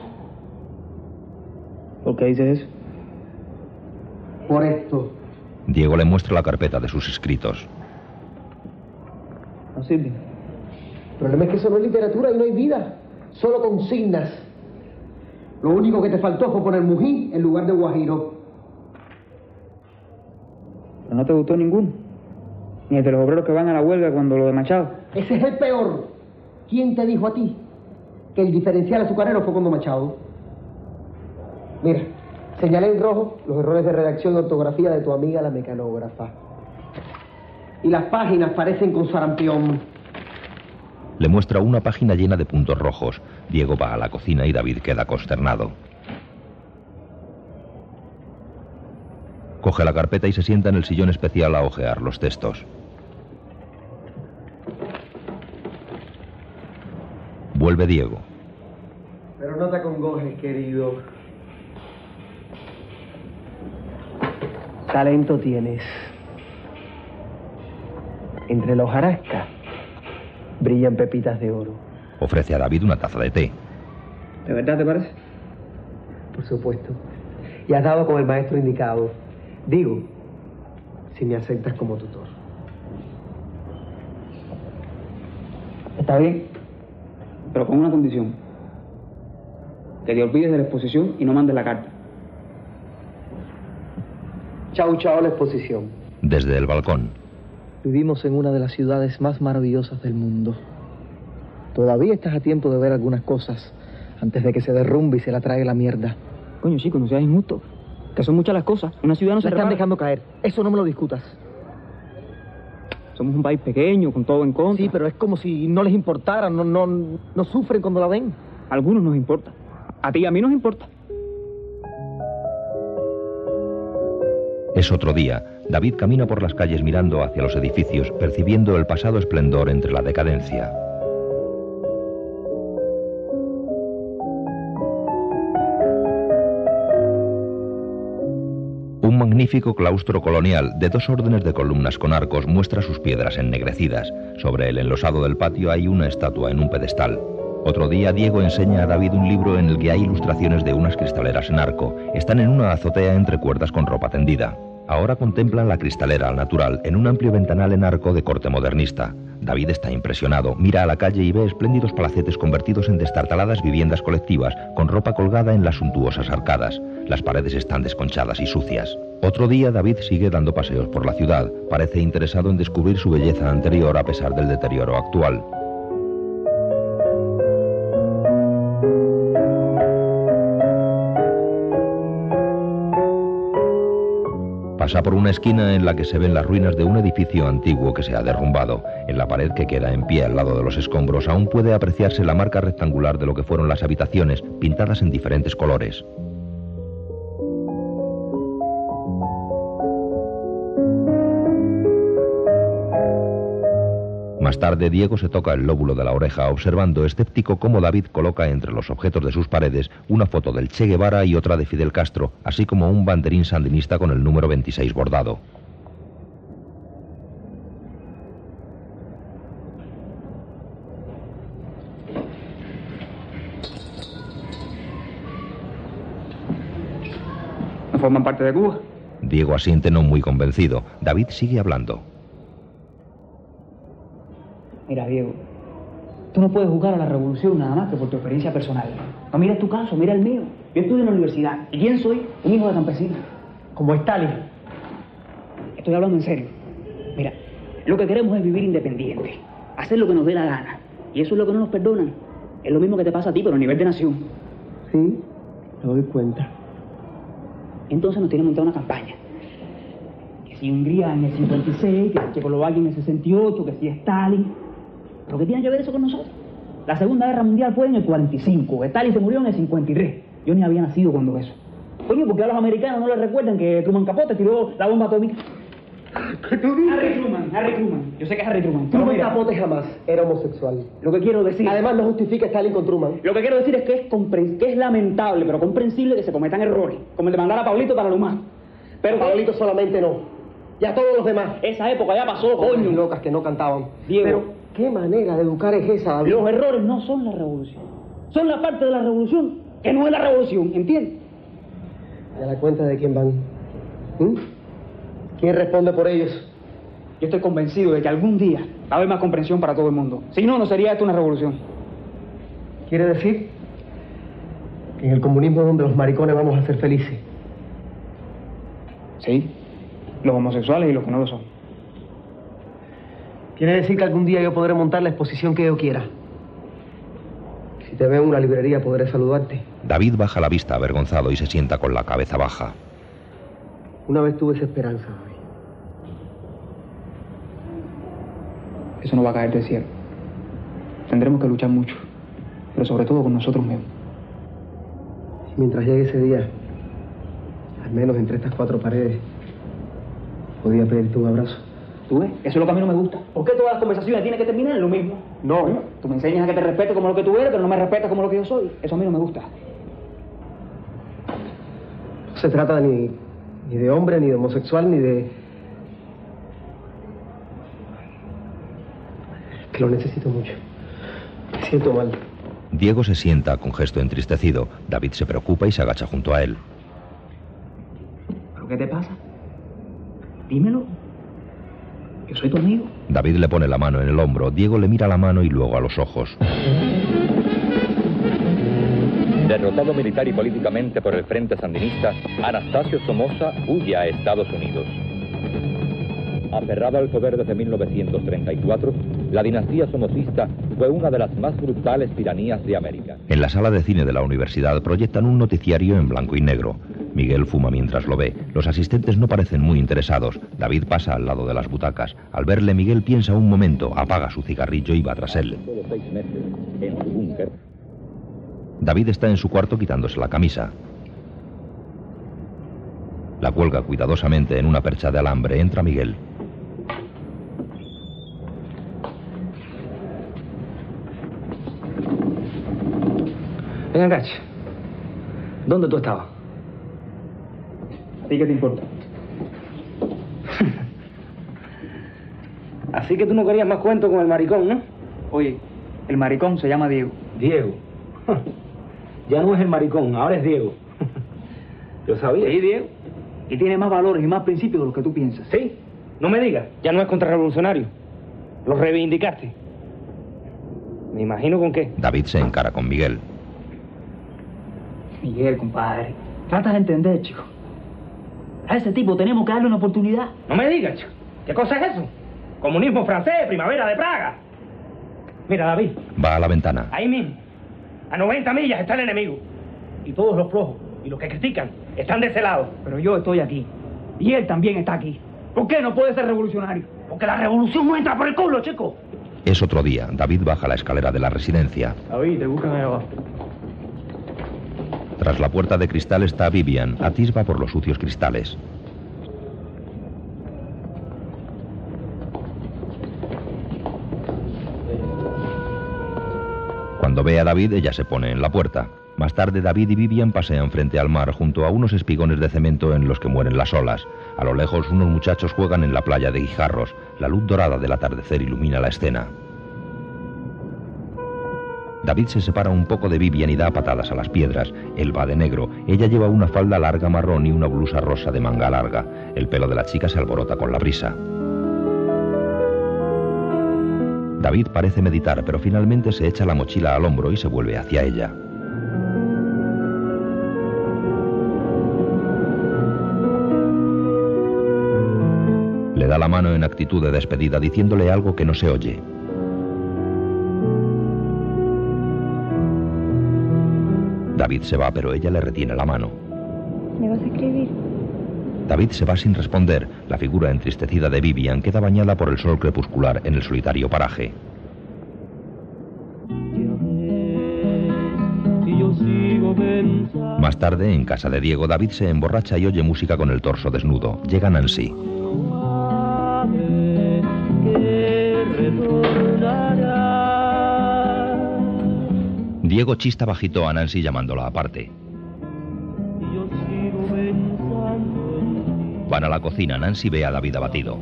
¿Por qué dices eso? Por esto. Diego le muestra la carpeta de sus escritos. No sirve. El problema es que solo hay literatura y no hay vida. Solo consignas. Lo único que te faltó fue poner Mují en lugar de Guajiro. Pero no te gustó ninguno. Ni el de los obreros que van a la huelga cuando lo de Machado. Ese es el peor. ¿Quién te dijo a ti que el diferencial azucarero fue cuando Machado? Mira, señalé en rojo los errores de redacción y ortografía de tu amiga la mecanógrafa. Y las páginas parecen con sarampión. Le muestra una página llena de puntos rojos. Diego va a la cocina y David queda consternado. Coge la carpeta y se sienta en el sillón especial a hojear los textos. Vuelve Diego. Pero no te acongojes, querido. Talento tienes. Entre los jarascas brillan pepitas de oro. Ofrece a David una taza de té. ¿De verdad te parece? Por supuesto. Y has dado con el maestro indicado. Digo, si me aceptas como tutor. Está bien, pero con una condición. Que te olvides de la exposición y no mandes la carta. Chau, chau, la exposición. Desde el balcón. Vivimos en una de las ciudades más maravillosas del mundo. Todavía estás a tiempo de ver algunas cosas antes de que se derrumbe y se la trague la mierda. Coño, chico, no seas injusto. Que son muchas las cosas. Una ciudad no se La están dejando caer. Eso no me lo discutas. Somos un país pequeño, con todo en contra. Sí, pero es como si no les importara, no, no, no sufren cuando la ven. A algunos nos importa. A ti y a mí nos importa. Es otro día. David camina por las calles mirando hacia los edificios, percibiendo el pasado esplendor entre la decadencia. Un magnífico claustro colonial de dos órdenes de columnas con arcos muestra sus piedras ennegrecidas. Sobre el enlosado del patio hay una estatua en un pedestal. Otro día Diego enseña a David un libro en el que hay ilustraciones de unas cristaleras en arco. Están en una azotea entre cuerdas con ropa tendida. Ahora contemplan la cristalera al natural en un amplio ventanal en arco de corte modernista. David está impresionado, mira a la calle y ve espléndidos palacetes convertidos en destartaladas viviendas colectivas, con ropa colgada en las suntuosas arcadas. Las paredes están desconchadas y sucias. Otro día David sigue dando paseos por la ciudad. Parece interesado en descubrir su belleza anterior a pesar del deterioro actual. Pasa por una esquina en la que se ven las ruinas de un edificio antiguo que se ha derrumbado. En la pared que queda en pie al lado de los escombros aún puede apreciarse la marca rectangular de lo que fueron las habitaciones, pintadas en diferentes colores. Más tarde, Diego se toca el lóbulo de la oreja, observando escéptico cómo David coloca entre los objetos de sus paredes una foto del Che Guevara y otra de Fidel Castro, así como un banderín sandinista con el número 26 bordado. ¿No forman parte de Cuba? Diego asiente no muy convencido. David sigue hablando. Mira, Diego, tú no puedes jugar a la revolución nada más que por tu experiencia personal. No mira tu caso, mira el mío. Yo estudio en la universidad. ¿Y quién soy? Un hijo de campesino. Como Stalin. Estoy hablando en serio. Mira, lo que queremos es vivir independiente. Hacer lo que nos dé la gana. Y eso es lo que no nos perdonan. Es lo mismo que te pasa a ti, pero a nivel de nación. Sí, me doy cuenta. Entonces nos tienen montada una campaña. Que si Hungría en el 56, que si Checoslovaquia en el 68, que si Stalin. ¿Pero qué tiene que ver eso con nosotros? La Segunda Guerra Mundial fue en el 45, Stalin se murió en el 53. Yo ni había nacido cuando eso. Coño, porque a los americanos no les recuerdan que Truman Capote tiró la bomba atómica. ¿Qué tú dices? Harry Truman, Harry Truman. Yo sé que es Harry Truman. Truman mira, Capote jamás era homosexual. Lo que quiero decir. Además, no justifica Stalin con Truman. Lo que quiero decir es que es, compren- que es lamentable, pero comprensible que se cometan errores. Como el de mandar a Pablito para Lumán. Pero Pablito solamente no. Ya todos los demás. Esa época ya pasó, Coño, coño. locas que no cantaban. Diego. Pero, ¿qué manera de educar es esa, David? Los errores no son la revolución. Son la parte de la revolución que no es la revolución, ¿entiendes? ¿Y a la cuenta de quién van? ¿Mm? ¿Quién responde por ellos? Yo estoy convencido de que algún día va a haber más comprensión para todo el mundo. Si no, no sería esto una revolución. ¿Quiere decir que en el comunismo es donde los maricones vamos a ser felices? Sí, los homosexuales y los que no lo son. ¿Quiere decir que algún día yo podré montar la exposición que yo quiera? Si te veo en una librería podré saludarte. David baja la vista avergonzado y se sienta con la cabeza baja. Una vez tuve esa esperanza, David. Eso no va a caer del cielo. Tendremos que luchar mucho, pero sobre todo con nosotros mismos. Y mientras llegue ese día, al menos entre estas cuatro paredes, podía pedirte un abrazo. ¿Tú ves? Eso es lo que a mí no me gusta. ¿Por qué todas las conversaciones tienen que terminar en lo mismo? No. Tú me enseñas a que te respeto como lo que tú eres, pero no me respetas como lo que yo soy. Eso a mí no me gusta. No se trata ni, ni de hombre, ni de homosexual, ni de... Que lo necesito mucho. Me siento mal. Diego se sienta con gesto entristecido. David se preocupa y se agacha junto a él. ¿Pero qué te pasa? Dímelo. Yo soy tu amigo. David le pone la mano en el hombro. Diego le mira la mano y luego a los ojos. Derrotado militar y políticamente por el Frente Sandinista, Anastasio Somoza huye a Estados Unidos. Aferrado al poder desde 1934, la dinastía somocista fue una de las más brutales tiranías de América. En la sala de cine de la universidad proyectan un noticiario en blanco y negro. Miguel fuma mientras lo ve. Los asistentes no parecen muy interesados. David pasa al lado de las butacas. Al verle, Miguel piensa un momento, apaga su cigarrillo y va tras él. David está en su cuarto quitándose la camisa. La cuelga cuidadosamente en una percha de alambre. Entra Miguel. Venga, Gach. ¿Dónde tú estabas? ¿A ti qué te importa? Así que tú no querías más cuento con el maricón, ¿no? Oye, el maricón se llama Diego. Diego. Ya no es el maricón, ahora es Diego. Yo sabía. Sí, Diego. Y tiene más valores y más principios de los que tú piensas. Sí, no me digas. Ya no es contrarrevolucionario. ¿Lo reivindicaste? Me imagino con qué. David se encara con Miguel. Miguel, compadre. Trata de entender, chico. A ese tipo tenemos que darle una oportunidad. No me digas, chico. ¿Qué cosa es eso? Comunismo francés, primavera de Praga. Mira, David, Va a la ventana. ahí mismo, a 90 millas está el enemigo. Y todos los flojos y los que critican están de ese lado. Pero yo estoy aquí. Y él también está aquí. ¿Por qué no puede ser revolucionario? Porque la revolución no entra por el culo, chico. Es otro día. David baja la escalera de la residencia. David, te buscan ahí abajo. Tras la puerta de cristal está Vivian, atisba por los sucios cristales. Cuando ve a David, ella se pone en la puerta. Más tarde, David y Vivian pasean frente al mar junto a unos espigones de cemento en los que mueren las olas. A lo lejos, unos muchachos juegan en la playa de Guijarros. La luz dorada del atardecer ilumina la escena. David se separa un poco de Vivian y da patadas a las piedras. Él va de negro. Ella lleva una falda larga marrón y una blusa rosa de manga larga. El pelo de la chica se alborota con la brisa. David parece meditar, pero finalmente se echa la mochila al hombro y se vuelve hacia ella. Le da la mano en actitud de despedida diciéndole algo que no se oye. David se va, pero ella le retiene la mano. ¿Me vas a escribir? David se va sin responder. La figura entristecida de Vivian queda bañada por el sol crepuscular en el solitario paraje. Más tarde, en casa de Diego, David se emborracha y oye música con el torso desnudo. Llega Nancy. Diego chista bajito a Nancy llamándola aparte. Van a la cocina. Nancy ve a David abatido.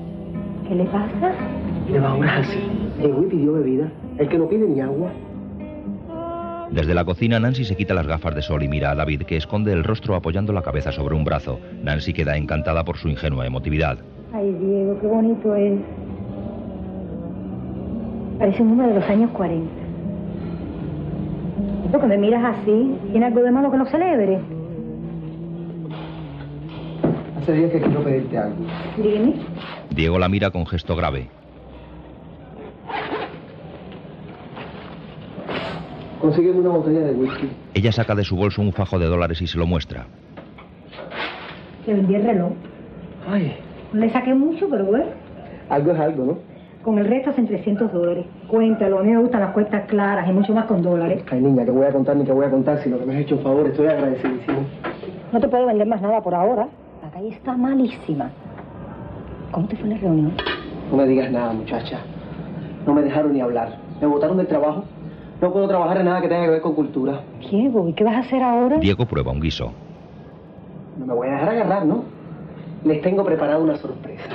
¿Qué le pasa? Le va una así. Llegó y pidió bebida. El que no pide ni agua. Desde la cocina, Nancy se quita las gafas de sol y mira a David, que esconde el rostro apoyando la cabeza sobre un brazo. Nancy queda encantada por su ingenua emotividad. Ay, Diego, qué bonito es. Parece un hombre de los años 40. ¿Y por qué me miras así? ¿Tiene algo de malo que no celebre? Hace días que quiero pedirte algo. Dime. Diego la mira con gesto grave. Consígueme una botella de whisky. Ella saca de su bolso un fajo de dólares y se lo muestra. Le vendí el reloj. Ay, No le saqué mucho, pero bueno. algo es algo, ¿no? Con el resto hacen 300 dólares. Cuéntalo, a mí me gustan las cuentas claras y mucho más con dólares. Ay, niña, que voy a contar ni que voy a contar, si lo que me has hecho un favor, estoy agradecidísimo. No te puedo vender más nada por ahora. La calle está malísima. ¿Cómo te fue la reunión? No me digas nada, muchacha. No me dejaron ni hablar. Me botaron del trabajo. No puedo trabajar en nada que tenga que ver con cultura. Diego, ¿y qué vas a hacer ahora? Diego prueba un guiso. No me voy a dejar agarrar, ¿no? Les tengo preparado una sorpresa.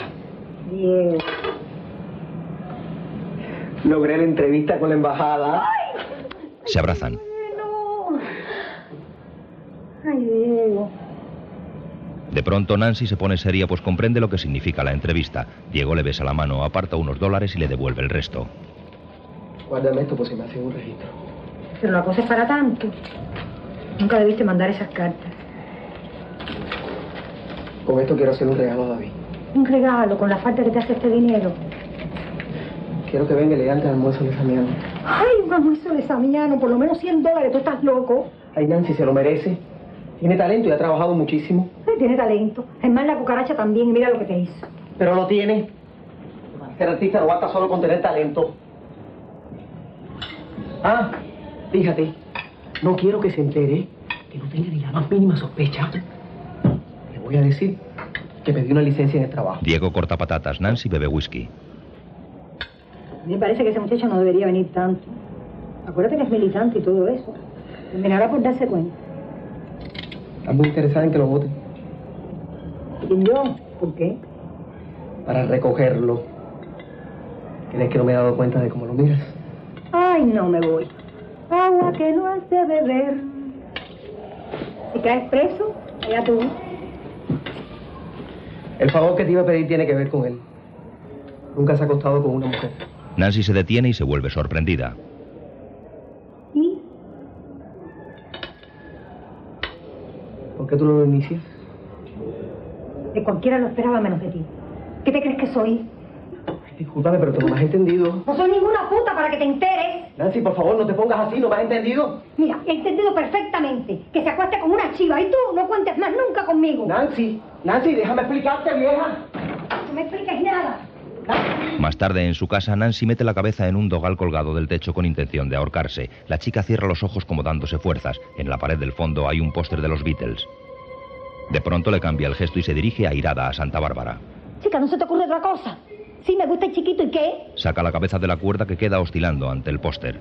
Diego. Logré la entrevista con la embajada. Se abrazan. Ay, Diego. De pronto Nancy se pone seria pues comprende lo que significa la entrevista. Diego le besa la mano, aparta unos dólares y le devuelve el resto. Guárdame esto por si me hacen un registro. Pero la cosa es para tanto. Nunca debiste mandar esas cartas. Con esto quiero hacer un regalo a David. Un regalo con la falta que te hace este dinero. Quiero que venga elegante al almuerzo de Samiano. Ay, un almuerzo de Samiano, por lo menos 100 dólares, tú estás loco. Ay, Nancy, se lo merece. Tiene talento y ha trabajado muchísimo. Ay, tiene talento. Es más, la cucaracha también, y mira lo que te hizo. Pero lo tiene. Ser artista no basta solo con tener talento. Ah, fíjate. No quiero que se entere que no tenga ni la más mínima sospecha. Le voy a decir que pedí una licencia en el trabajo. Diego corta patatas, Nancy bebe whisky. Me parece que ese muchacho no debería venir tanto. Acuérdate que es militante y todo eso. Terminará por darse cuenta. Estás muy interesada en que lo voten. ¿Y yo? ¿Por qué? Para recogerlo. ¿Crees que no me he dado cuenta de cómo lo miras? Ay, no me voy. Agua que no has de beber. Si caes preso, allá tú. El favor que te iba a pedir tiene que ver con él. Nunca se ha acostado con una mujer. Nancy se detiene y se vuelve sorprendida. ¿Y? ¿Por qué tú no lo inicias? De cualquiera lo esperaba menos de ti. ¿Qué te crees que soy? Discúlpame, pero tú no me has entendido. No soy ninguna puta para que te enteres. Nancy, por favor, no te pongas así, ¿no me has entendido? Mira, he entendido perfectamente que se acueste con una chiva y tú no cuentes más nunca conmigo. Nancy, Nancy, déjame explicarte, vieja. No me expliques nada. Más tarde en su casa, Nancy mete la cabeza en un dogal colgado del techo con intención de ahorcarse. La chica cierra los ojos como dándose fuerzas. En la pared del fondo hay un póster de los Beatles. De pronto le cambia el gesto y se dirige airada a Santa Bárbara. Chica, ¿no se te ocurre otra cosa? Sí, me gusta el chiquito, ¿y qué? Saca la cabeza de la cuerda que queda oscilando ante el póster.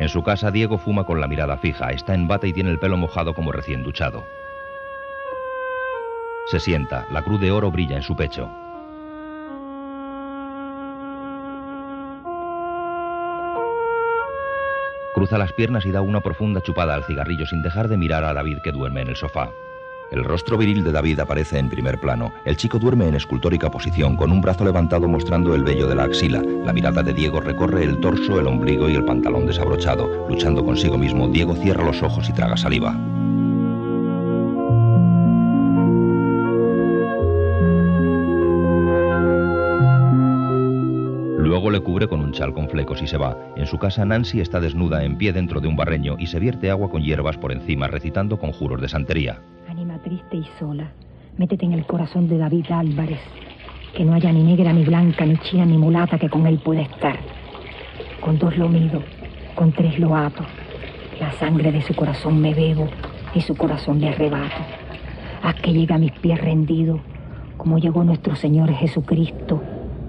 En su casa, Diego fuma con la mirada fija. Está en bata y tiene el pelo mojado como recién duchado. Se sienta. La cruz de oro brilla en su pecho. Cruza las piernas y da una profunda chupada al cigarrillo sin dejar de mirar a David que duerme en el sofá. El rostro viril de David aparece en primer plano. El chico duerme en escultórica posición, con un brazo levantado mostrando el vello de la axila. La mirada de Diego recorre el torso, el ombligo y el pantalón desabrochado. Luchando consigo mismo, Diego cierra los ojos y traga saliva. Chal con flecos y se va. En su casa, Nancy está desnuda en pie dentro de un barreño y se vierte agua con hierbas por encima, recitando conjuros de santería. Ánima triste y sola, métete en el corazón de David Álvarez. Que no haya ni negra, ni blanca, ni china, ni mulata que con él pueda estar. Con dos lo mido, con tres lo ato. La sangre de su corazón me bebo y su corazón le arrebato. Haz que llegue a mis pies rendido, como llegó nuestro Señor Jesucristo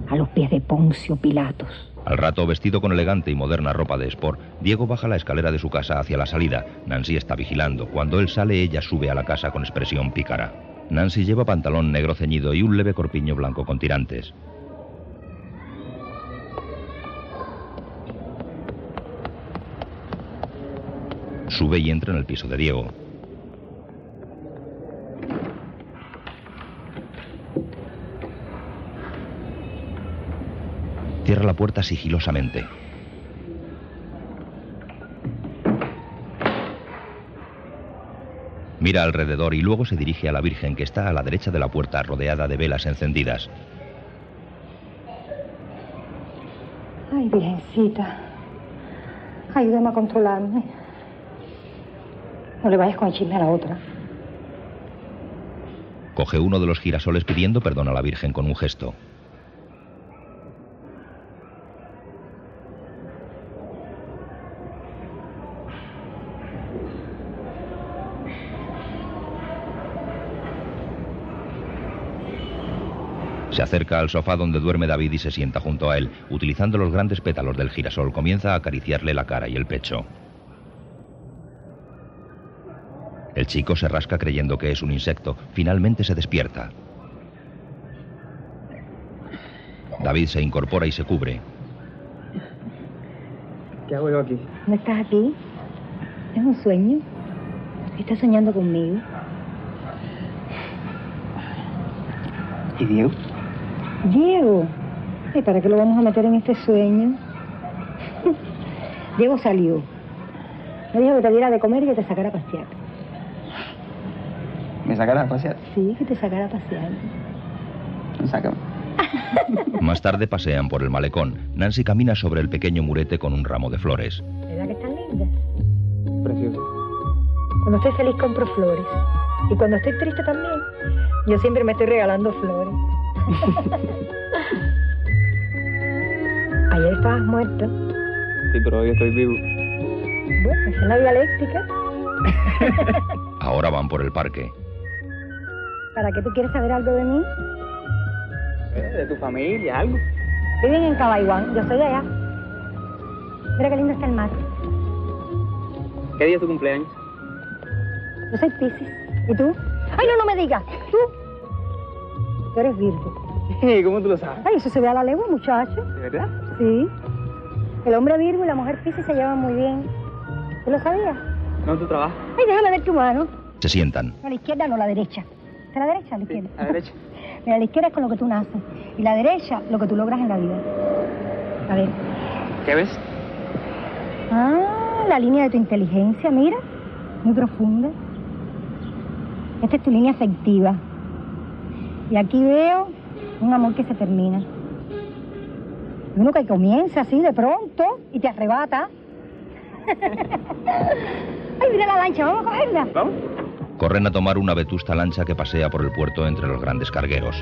a los pies de Poncio Pilatos. Al rato, vestido con elegante y moderna ropa de sport, Diego baja la escalera de su casa hacia la salida. Nancy está vigilando. Cuando él sale, ella sube a la casa con expresión pícara. Nancy lleva pantalón negro ceñido y un leve corpiño blanco con tirantes. Sube y entra en el piso de Diego. Cierra la puerta sigilosamente. Mira alrededor y luego se dirige a la Virgen que está a la derecha de la puerta rodeada de velas encendidas. Ay, Virgencita. Ayúdame a controlarme. No le vayas con el chisme a la otra. Coge uno de los girasoles pidiendo perdón a la Virgen con un gesto. Se acerca al sofá donde duerme David y se sienta junto a él. Utilizando los grandes pétalos del girasol, comienza a acariciarle la cara y el pecho. El chico se rasca creyendo que es un insecto. Finalmente se despierta. David se incorpora y se cubre. ¿Qué hago yo aquí? ¿No estás aquí? ¿Es un sueño? ¿Estás soñando conmigo? ¿Y Diego? Diego. ¿Y para qué lo vamos a meter en este sueño? Diego salió. Me dijo que te diera de comer y que te sacara a pasear. ¿Me sacarás a pasear? Sí, que te sacara a pasear. Sácame. Más tarde pasean por el malecón. Nancy camina sobre el pequeño murete con un ramo de flores. ¿Verdad que están lindas? Precioso. Cuando estoy feliz compro flores. Y cuando estoy triste también. Yo siempre me estoy regalando flores. Ayer estabas muerto. Sí, pero hoy estoy vivo. Bueno, es la dialéctica. Ahora van por el parque. ¿Para qué tú quieres saber algo de mí? Eh, De tu familia, algo. Viven en Cabaiguán, yo soy de allá. Mira qué lindo está el mar. ¿Qué día es tu cumpleaños? Yo soy Piscis. ¿Y tú? ¡Ay, no, no me digas! ¿Tú? Tú eres Virgo. ¿Cómo tú lo sabes? Ay, eso se ve a la legua, muchacho. ¿De verdad? Sí. El hombre Virgo y la mujer Piscis se llevan muy bien. ¿Tú lo sabías? No, tu trabajo. Ay, déjame ver tu mano. Se sientan. A la izquierda, no a la derecha. ¿A la derecha o a la izquierda? A la derecha. Mira, la izquierda es con lo que tú naces y la derecha lo que tú logras en la vida. A ver. ¿Qué ves? Ah, la línea de tu inteligencia, mira. Muy profunda. Esta es tu línea afectiva. Y aquí veo un amor que se termina. Y uno que comienza así de pronto y te arrebata. Ay, mira la lancha, vamos a cogerla. ¿Vamos? Corren a tomar una vetusta lancha que pasea por el puerto entre los grandes cargueros.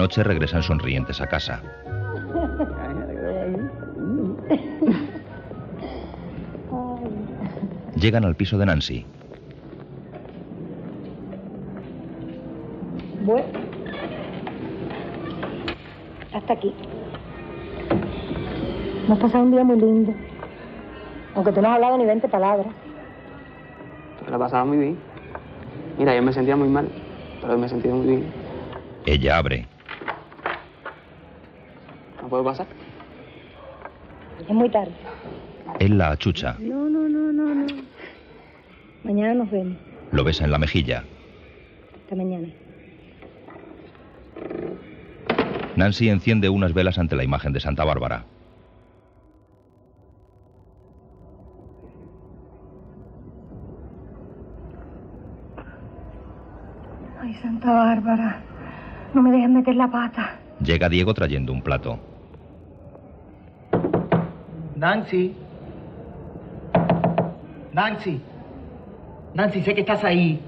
Noche regresan sonrientes a casa. Llegan al piso de Nancy. Bueno. Hasta aquí. Hemos pasado un día muy lindo. Aunque tú no has hablado ni 20 palabras. Pero la pasaba muy bien. Mira, yo me sentía muy mal, pero me he sentido muy bien. Ella abre. ¿No puedo pasar? Es muy tarde. Él la achucha. No, no, no, no, no. Mañana nos vemos. Lo besa en la mejilla. Hasta mañana. Nancy enciende unas velas ante la imagen de Santa Bárbara. Ay, Santa Bárbara. No me dejes meter la pata. Llega Diego trayendo un plato. Nancy. Nancy. Nancy, sé que estás ahí.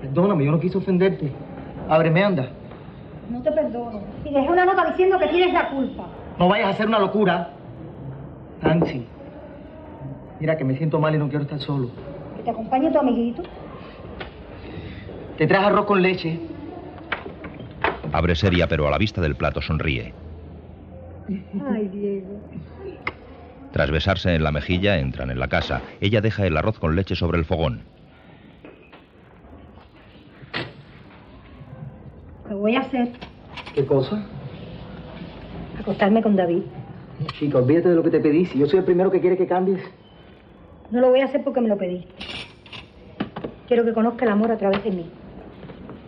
Perdóname, yo no quise ofenderte. Ábreme, anda. No te perdono. Y dejé una nota diciendo que tienes la culpa. No vayas a hacer una locura. Nancy. Mira que me siento mal y no quiero estar solo. Que te acompañe tu amiguito. Te traes arroz con leche. Abre seria, pero a la vista del plato sonríe. Ay, Diego. Tras besarse en la mejilla, entran en la casa. Ella deja el arroz con leche sobre el fogón. Lo voy a hacer. ¿Qué cosa? Acostarme con David. Chica, olvídate de lo que te pedí. Si yo soy el primero que quiere que cambies. No lo voy a hacer porque me lo pediste. Quiero que conozca el amor a través de mí.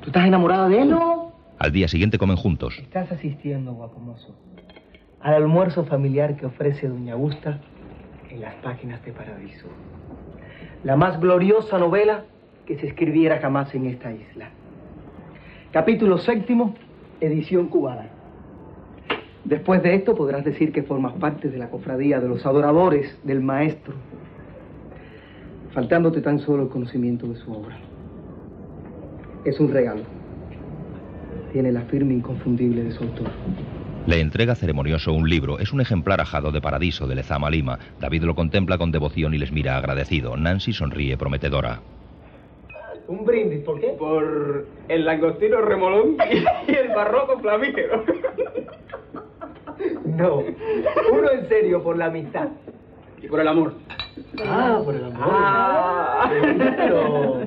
¿Tú estás enamorada de él? No. Al día siguiente comen juntos. Estás asistiendo, guapomoso, al almuerzo familiar que ofrece Doña Augusta en las páginas de Paradiso. La más gloriosa novela que se escribiera jamás en esta isla. Capítulo séptimo, edición cubana. Después de esto podrás decir que formas parte de la cofradía de los adoradores del maestro, faltándote tan solo el conocimiento de su obra. Es un regalo. Tiene la firma inconfundible de su autor. Le entrega ceremonioso un libro. Es un ejemplar ajado de Paradiso de Lezama Lima. David lo contempla con devoción y les mira agradecido. Nancy sonríe prometedora. Un brindis, ¿por qué? Por el langostino remolón y el barroco flamígero. No, uno en serio, por la amistad. Y por el amor. Ah, por el amor. Ah. Pero-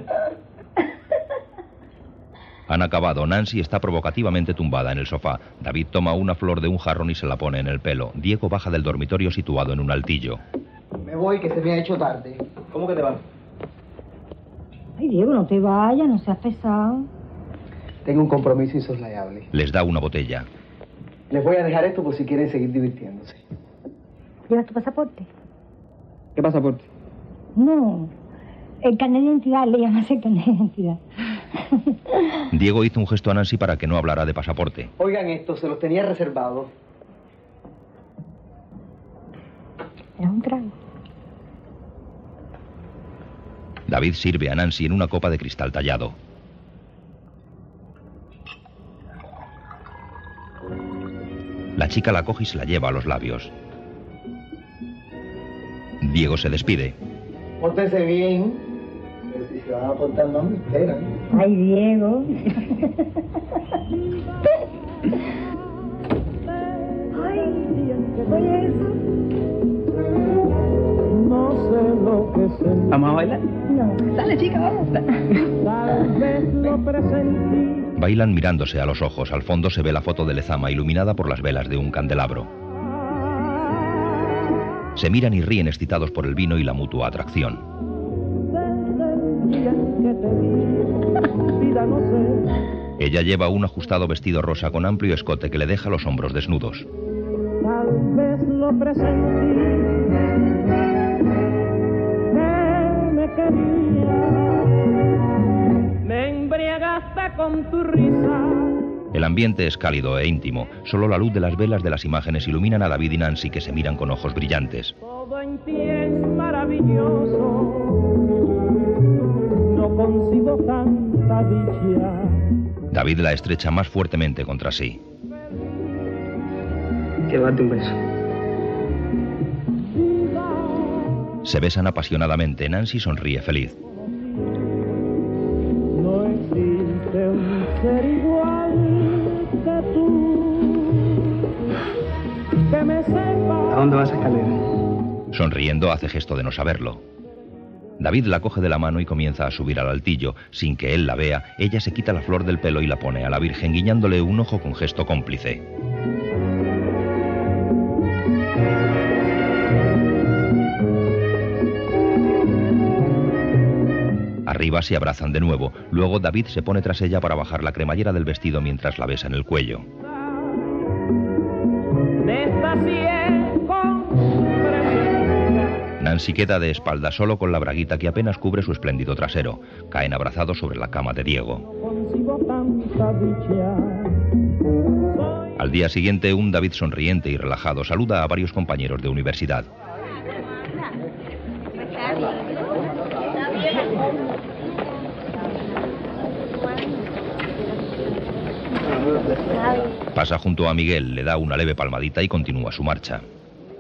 Han acabado. Nancy está provocativamente tumbada en el sofá. David toma una flor de un jarrón y se la pone en el pelo. Diego baja del dormitorio situado en un altillo. Me voy, que se me ha hecho tarde. ¿Cómo que te vas? Ay, Diego, no te vayas, no seas pesado. Tengo un compromiso insoslayable. Les da una botella. Les voy a dejar esto por si quieren seguir divirtiéndose. ¿Llevas tu pasaporte? ¿Qué pasaporte? No. El carnet de identidad, le llamas el carnet de identidad. Diego hizo un gesto a Nancy para que no hablara de pasaporte. Oigan esto, se los tenía reservado. Era un trago. David sirve a Nancy en una copa de cristal tallado. La chica la coge y se la lleva a los labios. Diego se despide. Pórtense bien. Se van a portar mal, me esperan. Ay, Diego. Ay, oye eso. No sé lo que sentí ¿Vamos a bailar? No. Dale, chica, vamos. Bailan mirándose a los ojos. Al fondo se ve la foto de Lezama iluminada por las velas de un candelabro. Se miran y ríen excitados por el vino y la mutua atracción. Ella lleva un ajustado vestido rosa con amplio escote que le deja los hombros desnudos. Tal vez lo presentí que me quería. Me embriagaste con tu risa. El ambiente es cálido e íntimo. Solo la luz de las velas de las imágenes iluminan a David y Nancy que se miran con ojos brillantes. Todo en ti es maravilloso. Consigo tanta dicha. David la estrecha más fuertemente contra sí. Darte un beso. Se besan apasionadamente. Nancy sonríe feliz. No existe un ser igual que tú. Que me sepa. ¿A dónde vas a escalera? Sonriendo hace gesto de no saberlo. David la coge de la mano y comienza a subir al altillo. Sin que él la vea, ella se quita la flor del pelo y la pone a la Virgen, guiñándole un ojo con gesto cómplice. Arriba se abrazan de nuevo. Luego David se pone tras ella para bajar la cremallera del vestido mientras la besa en el cuello. Nancy queda de espalda solo con la braguita que apenas cubre su espléndido trasero. Caen abrazados sobre la cama de Diego. Al día siguiente, un David sonriente y relajado saluda a varios compañeros de universidad. Pasa junto a Miguel, le da una leve palmadita y continúa su marcha.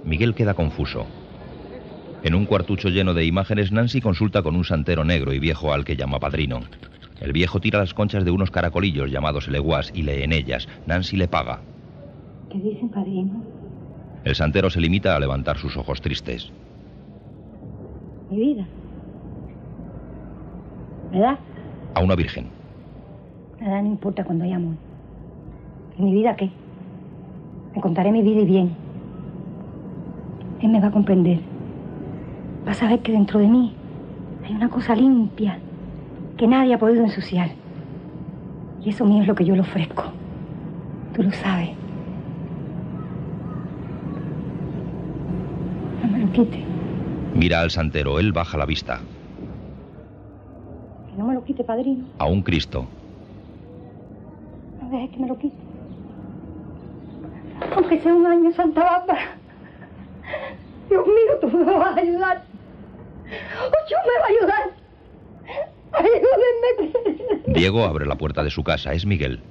Miguel queda confuso. En un cuartucho lleno de imágenes, Nancy consulta con un santero negro y viejo al que llama padrino. El viejo tira las conchas de unos caracolillos llamados leguas y lee en ellas. Nancy le paga. ¿Qué dicen, padrino? El santero se limita a levantar sus ojos tristes. Mi vida. ¿Verdad? A una virgen. Nada no importa cuando hay amor. ¿Y mi vida qué? Me contaré mi vida y bien. Él me va a comprender. Va a saber que dentro de mí hay una cosa limpia que nadie ha podido ensuciar. Y eso mío es lo que yo le ofrezco. Tú lo sabes. No me lo quite. Mira al santero, él baja la vista. Que no me lo quite, padrino. A un Cristo. No dejes que me lo quite. Aunque sea un año, Santa Bárbara. Dios mío, tú me vas a ayudar. Ocho me va a ayudar. Ayúdenme. Diego abre la puerta de su casa, es Miguel.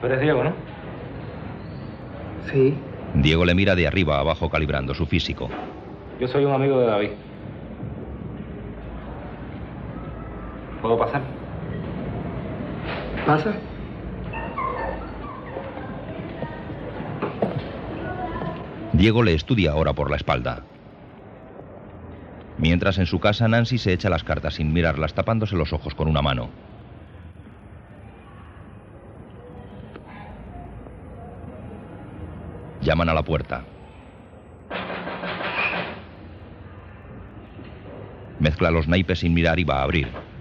Tú eres Diego, ¿no? Sí. Diego le mira de arriba a abajo calibrando su físico. Yo soy un amigo de David. ¿Puedo pasar? ¿Pasa? Diego le estudia ahora por la espalda. Mientras en su casa Nancy se echa las cartas sin mirarlas, tapándose los ojos con una mano. Llaman a la puerta. Mezcla los naipes sin mirar y va a abrir.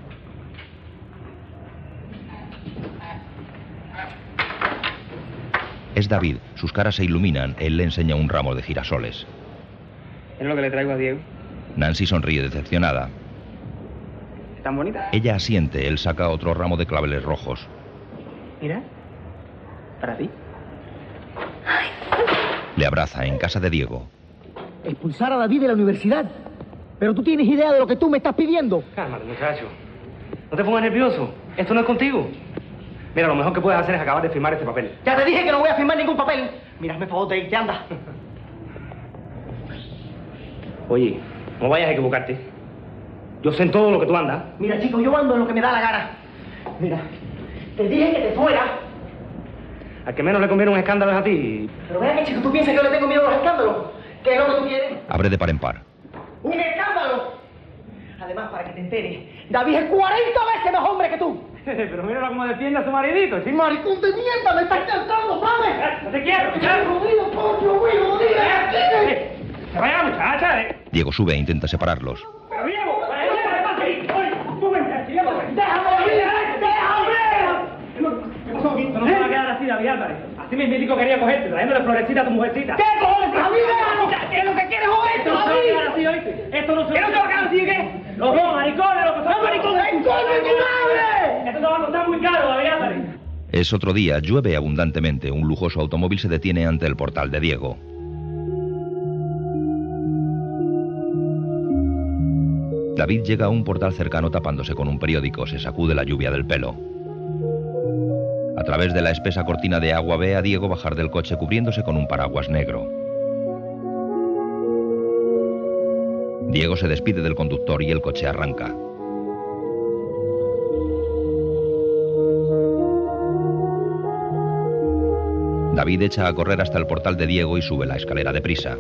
Es David, sus caras se iluminan, él le enseña un ramo de girasoles. Es lo que le traigo a Diego. Nancy sonríe decepcionada. ¿Están bonitas? Ella asiente, él saca otro ramo de claveles rojos. Mira. Para ti. Le abraza en casa de Diego. Expulsar a David de la universidad. Pero tú tienes idea de lo que tú me estás pidiendo. Cálmate, muchacho. No te pongas nervioso. Esto no es contigo. Mira, lo mejor que puedes hacer es acabar de firmar este papel. Ya te dije que no voy a firmar ningún papel. Mira, hazme favor de irte, anda. Oye, no vayas a equivocarte. Yo sé en todo lo que tú andas. Mira, chico, yo ando en lo que me da la gana. Mira, te dije que te fuera. Al que menos le conviene un escándalo es a ti. Pero vea que, chico, tú piensas que yo le tengo miedo a los escándalos. ¿Qué es lo que tú quieres? Abre de par en par. ¡Un escándalo! Además, para que te enteres, David es 40 veces más hombre que tú. Pero mírala cómo defiende a su maridito, ¿sí? Maricón de mierda, me estás cansando, ¿sabes? No te quiero, ¡Ya, jodido, coño, güey, jodido! ¡Se vaya, muchacha! eh. Diego sube e intenta separarlos. ¡Pero Diego! ¡Déjame, déjame! Esto no se va a quedar así, David Álvarez. Mi médico quería cogerte, trayéndole florecita a tu mujercita. ¿Qué cojones, David? déjame! ¿Qué es lo que quieres joder, Esto no se va a quedar así, ¿oíste? Esto no se va a quedar así, ¿qué? Los dos maricones, los que son maricones. ¡El coño de tu madre! Esto te va a costar muy caro, David Álvarez. Es otro día, llueve abundantemente. Un lujoso automóvil se detiene ante el portal de Diego. David llega a un portal cercano tapándose con un periódico, se sacude la lluvia del pelo. A través de la espesa cortina de agua ve a Diego bajar del coche cubriéndose con un paraguas negro. Diego se despide del conductor y el coche arranca. David echa a correr hasta el portal de Diego y sube la escalera deprisa.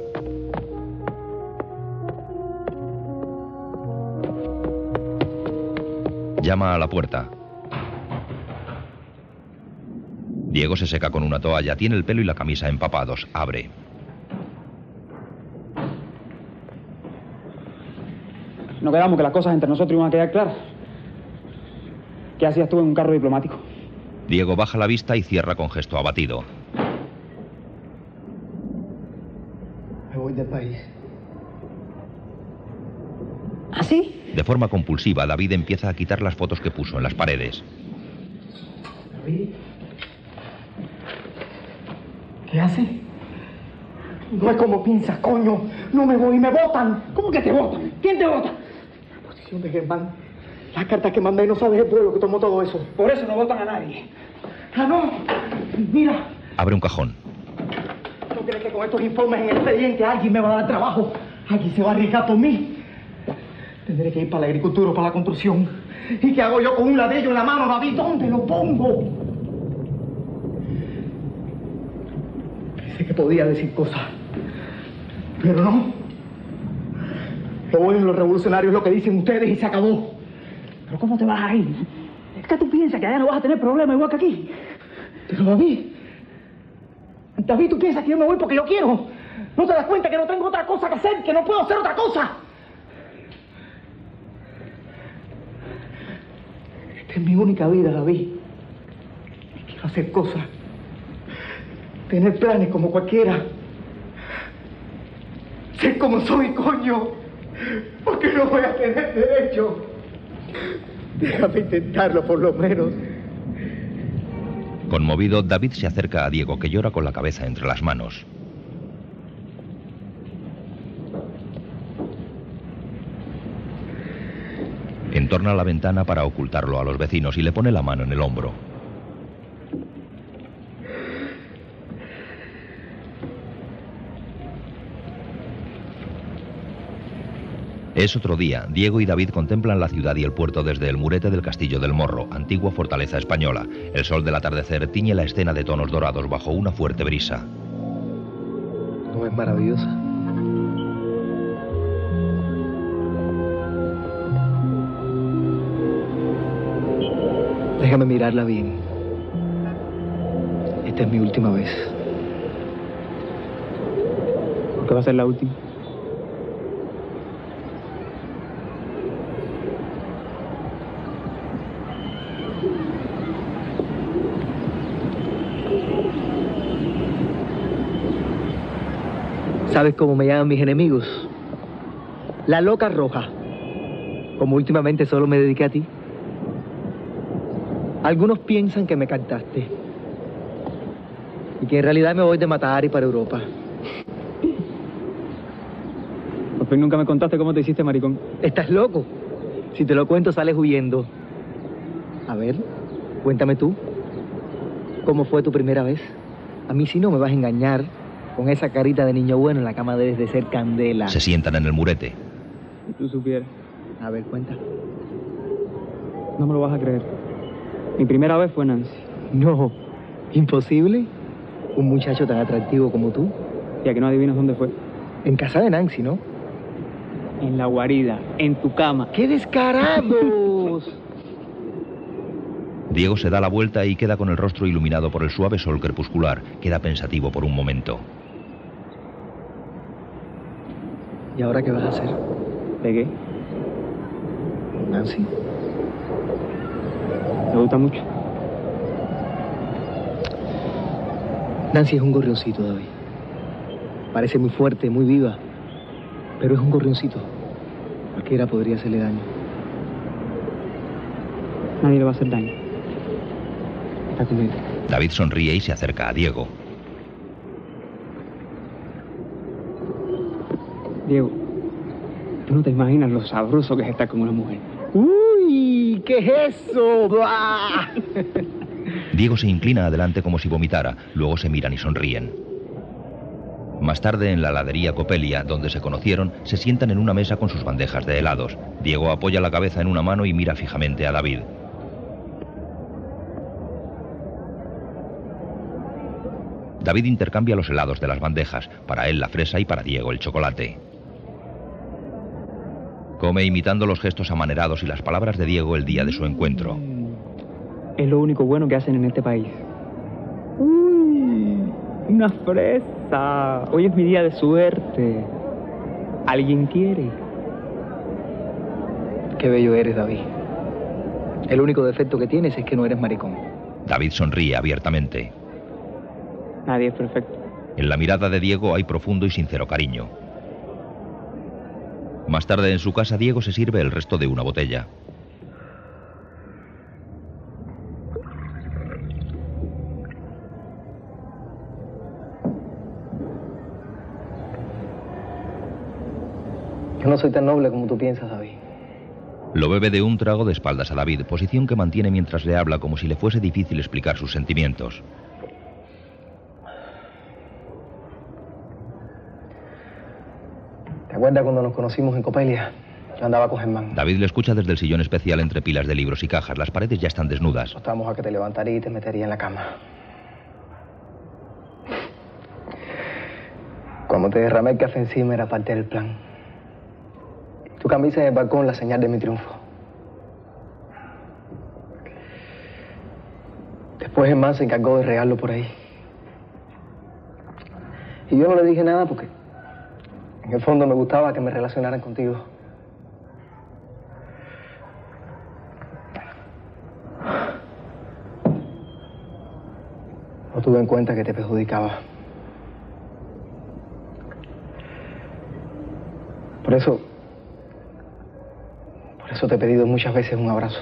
Llama a la puerta. Diego se seca con una toalla, tiene el pelo y la camisa empapados, abre. No quedamos que las cosas entre nosotros iban a quedar claras. ¿Qué hacías tú en un carro diplomático? Diego baja la vista y cierra con gesto abatido. Me voy del país. ¿Así? De forma compulsiva, David empieza a quitar las fotos que puso en las paredes. ¿David? ¿Qué hace? No es como piensas, coño. No me voy, me votan. ¿Cómo que te votan? ¿Quién te vota? La posición de Germán. Las cartas que mandé no sabes el pueblo que tomó todo eso. Por eso no votan a nadie. Ah, no. Mira, Abre un cajón. ¿no crees que con estos informes en el expediente alguien me va a dar trabajo? Alguien se va a arriesgar por mí. Tendré que ir para la agricultura o para la construcción. ¿Y qué hago yo con un ladrillo en la mano, David? ¿Dónde lo pongo? Que podía decir cosas. Pero no. Lo bueno en los revolucionarios lo que dicen ustedes y se acabó. ¿Pero cómo te vas a ir? Es que tú piensas que allá no vas a tener problemas igual que aquí. Pero David, David, tú piensas que yo me voy porque yo quiero. ¿No te das cuenta que no tengo otra cosa que hacer, que no puedo hacer otra cosa? Esta es mi única vida, David. Quiero hacer cosas. Tener planes como cualquiera. Ser como soy, coño. Porque no voy a tener derecho. Déjame intentarlo por lo menos. Conmovido, David se acerca a Diego, que llora con la cabeza entre las manos. Entorna la ventana para ocultarlo a los vecinos y le pone la mano en el hombro. Es otro día. Diego y David contemplan la ciudad y el puerto desde el murete del Castillo del Morro, antigua fortaleza española. El sol del atardecer tiñe la escena de tonos dorados bajo una fuerte brisa. ¿No es maravillosa? Déjame mirarla bien. Esta es mi última vez. ¿Por qué va a ser la última? ¿Sabes cómo me llaman mis enemigos? La loca roja. Como últimamente solo me dediqué a ti. Algunos piensan que me cantaste. Y que en realidad me voy de Matahari para Europa. Por fin nunca me contaste cómo te hiciste maricón. ¿Estás loco? Si te lo cuento, sales huyendo. A ver, cuéntame tú. ¿Cómo fue tu primera vez? A mí si no me vas a engañar. Con esa carita de niño bueno en la cama debes de ser candela. Se sientan en el murete. Si tú supieras. A ver, cuenta. No me lo vas a creer. Mi primera vez fue Nancy. No, imposible. Un muchacho tan atractivo como tú. Y a que no adivinas dónde fue. En casa de Nancy, ¿no? En la guarida, en tu cama. ¡Qué descarados! Diego se da la vuelta y queda con el rostro iluminado por el suave sol crepuscular. Queda pensativo por un momento. ¿Y ahora qué vas a hacer? ¿De qué? Nancy. ¿Te gusta mucho? Nancy es un gorrioncito, David. Parece muy fuerte, muy viva, pero es un gorrioncito. Cualquiera podría hacerle daño. Nadie le va a hacer daño. Está conmigo. David sonríe y se acerca a Diego. Diego, tú no te imaginas lo sabroso que es estar con una mujer. ¡Uy! ¿Qué es eso? Diego se inclina adelante como si vomitara, luego se miran y sonríen. Más tarde, en la heladería Copelia, donde se conocieron, se sientan en una mesa con sus bandejas de helados. Diego apoya la cabeza en una mano y mira fijamente a David. David intercambia los helados de las bandejas, para él la fresa y para Diego el chocolate. Come imitando los gestos amanerados y las palabras de Diego el día de su encuentro. Es lo único bueno que hacen en este país. Uy, una fresa. Hoy es mi día de suerte. ¿Alguien quiere? Qué bello eres, David. El único defecto que tienes es que no eres maricón. David sonríe abiertamente. Nadie es perfecto. En la mirada de Diego hay profundo y sincero cariño. Más tarde en su casa Diego se sirve el resto de una botella. Yo no soy tan noble como tú piensas, David. Lo bebe de un trago de espaldas a David, posición que mantiene mientras le habla como si le fuese difícil explicar sus sentimientos. Acuerdas cuando nos conocimos en Copelia? Yo andaba con Germán. David le escucha desde el sillón especial entre pilas de libros y cajas. Las paredes ya están desnudas. Estábamos a que te levantaría y te metería en la cama. Cuando te derramé el café encima era parte del plan. Tu camisa en el balcón, la señal de mi triunfo. Después Germán se encargó de regarlo por ahí. Y yo no le dije nada porque en el fondo me gustaba que me relacionaran contigo. No tuve en cuenta que te perjudicaba. Por eso, por eso te he pedido muchas veces un abrazo.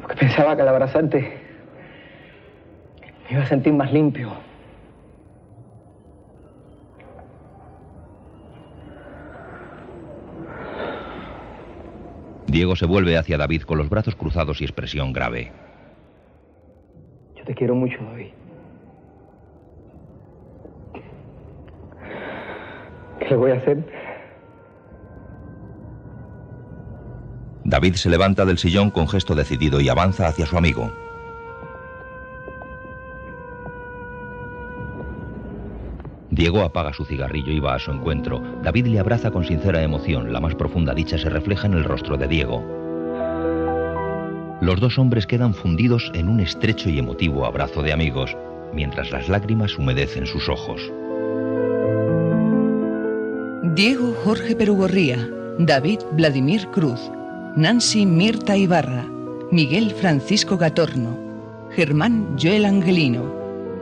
Porque pensaba que al abrazarte me iba a sentir más limpio. Diego se vuelve hacia David con los brazos cruzados y expresión grave. Yo te quiero mucho, David. ¿Qué le voy a hacer? David se levanta del sillón con gesto decidido y avanza hacia su amigo. Diego apaga su cigarrillo y va a su encuentro. David le abraza con sincera emoción. La más profunda dicha se refleja en el rostro de Diego. Los dos hombres quedan fundidos en un estrecho y emotivo abrazo de amigos, mientras las lágrimas humedecen sus ojos. Diego Jorge Perugorría, David Vladimir Cruz, Nancy Mirta Ibarra, Miguel Francisco Gatorno, Germán Joel Angelino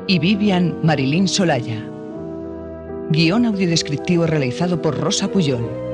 y Vivian Marilín Solaya. Guión audiodescriptivo realizado por Rosa Puyol.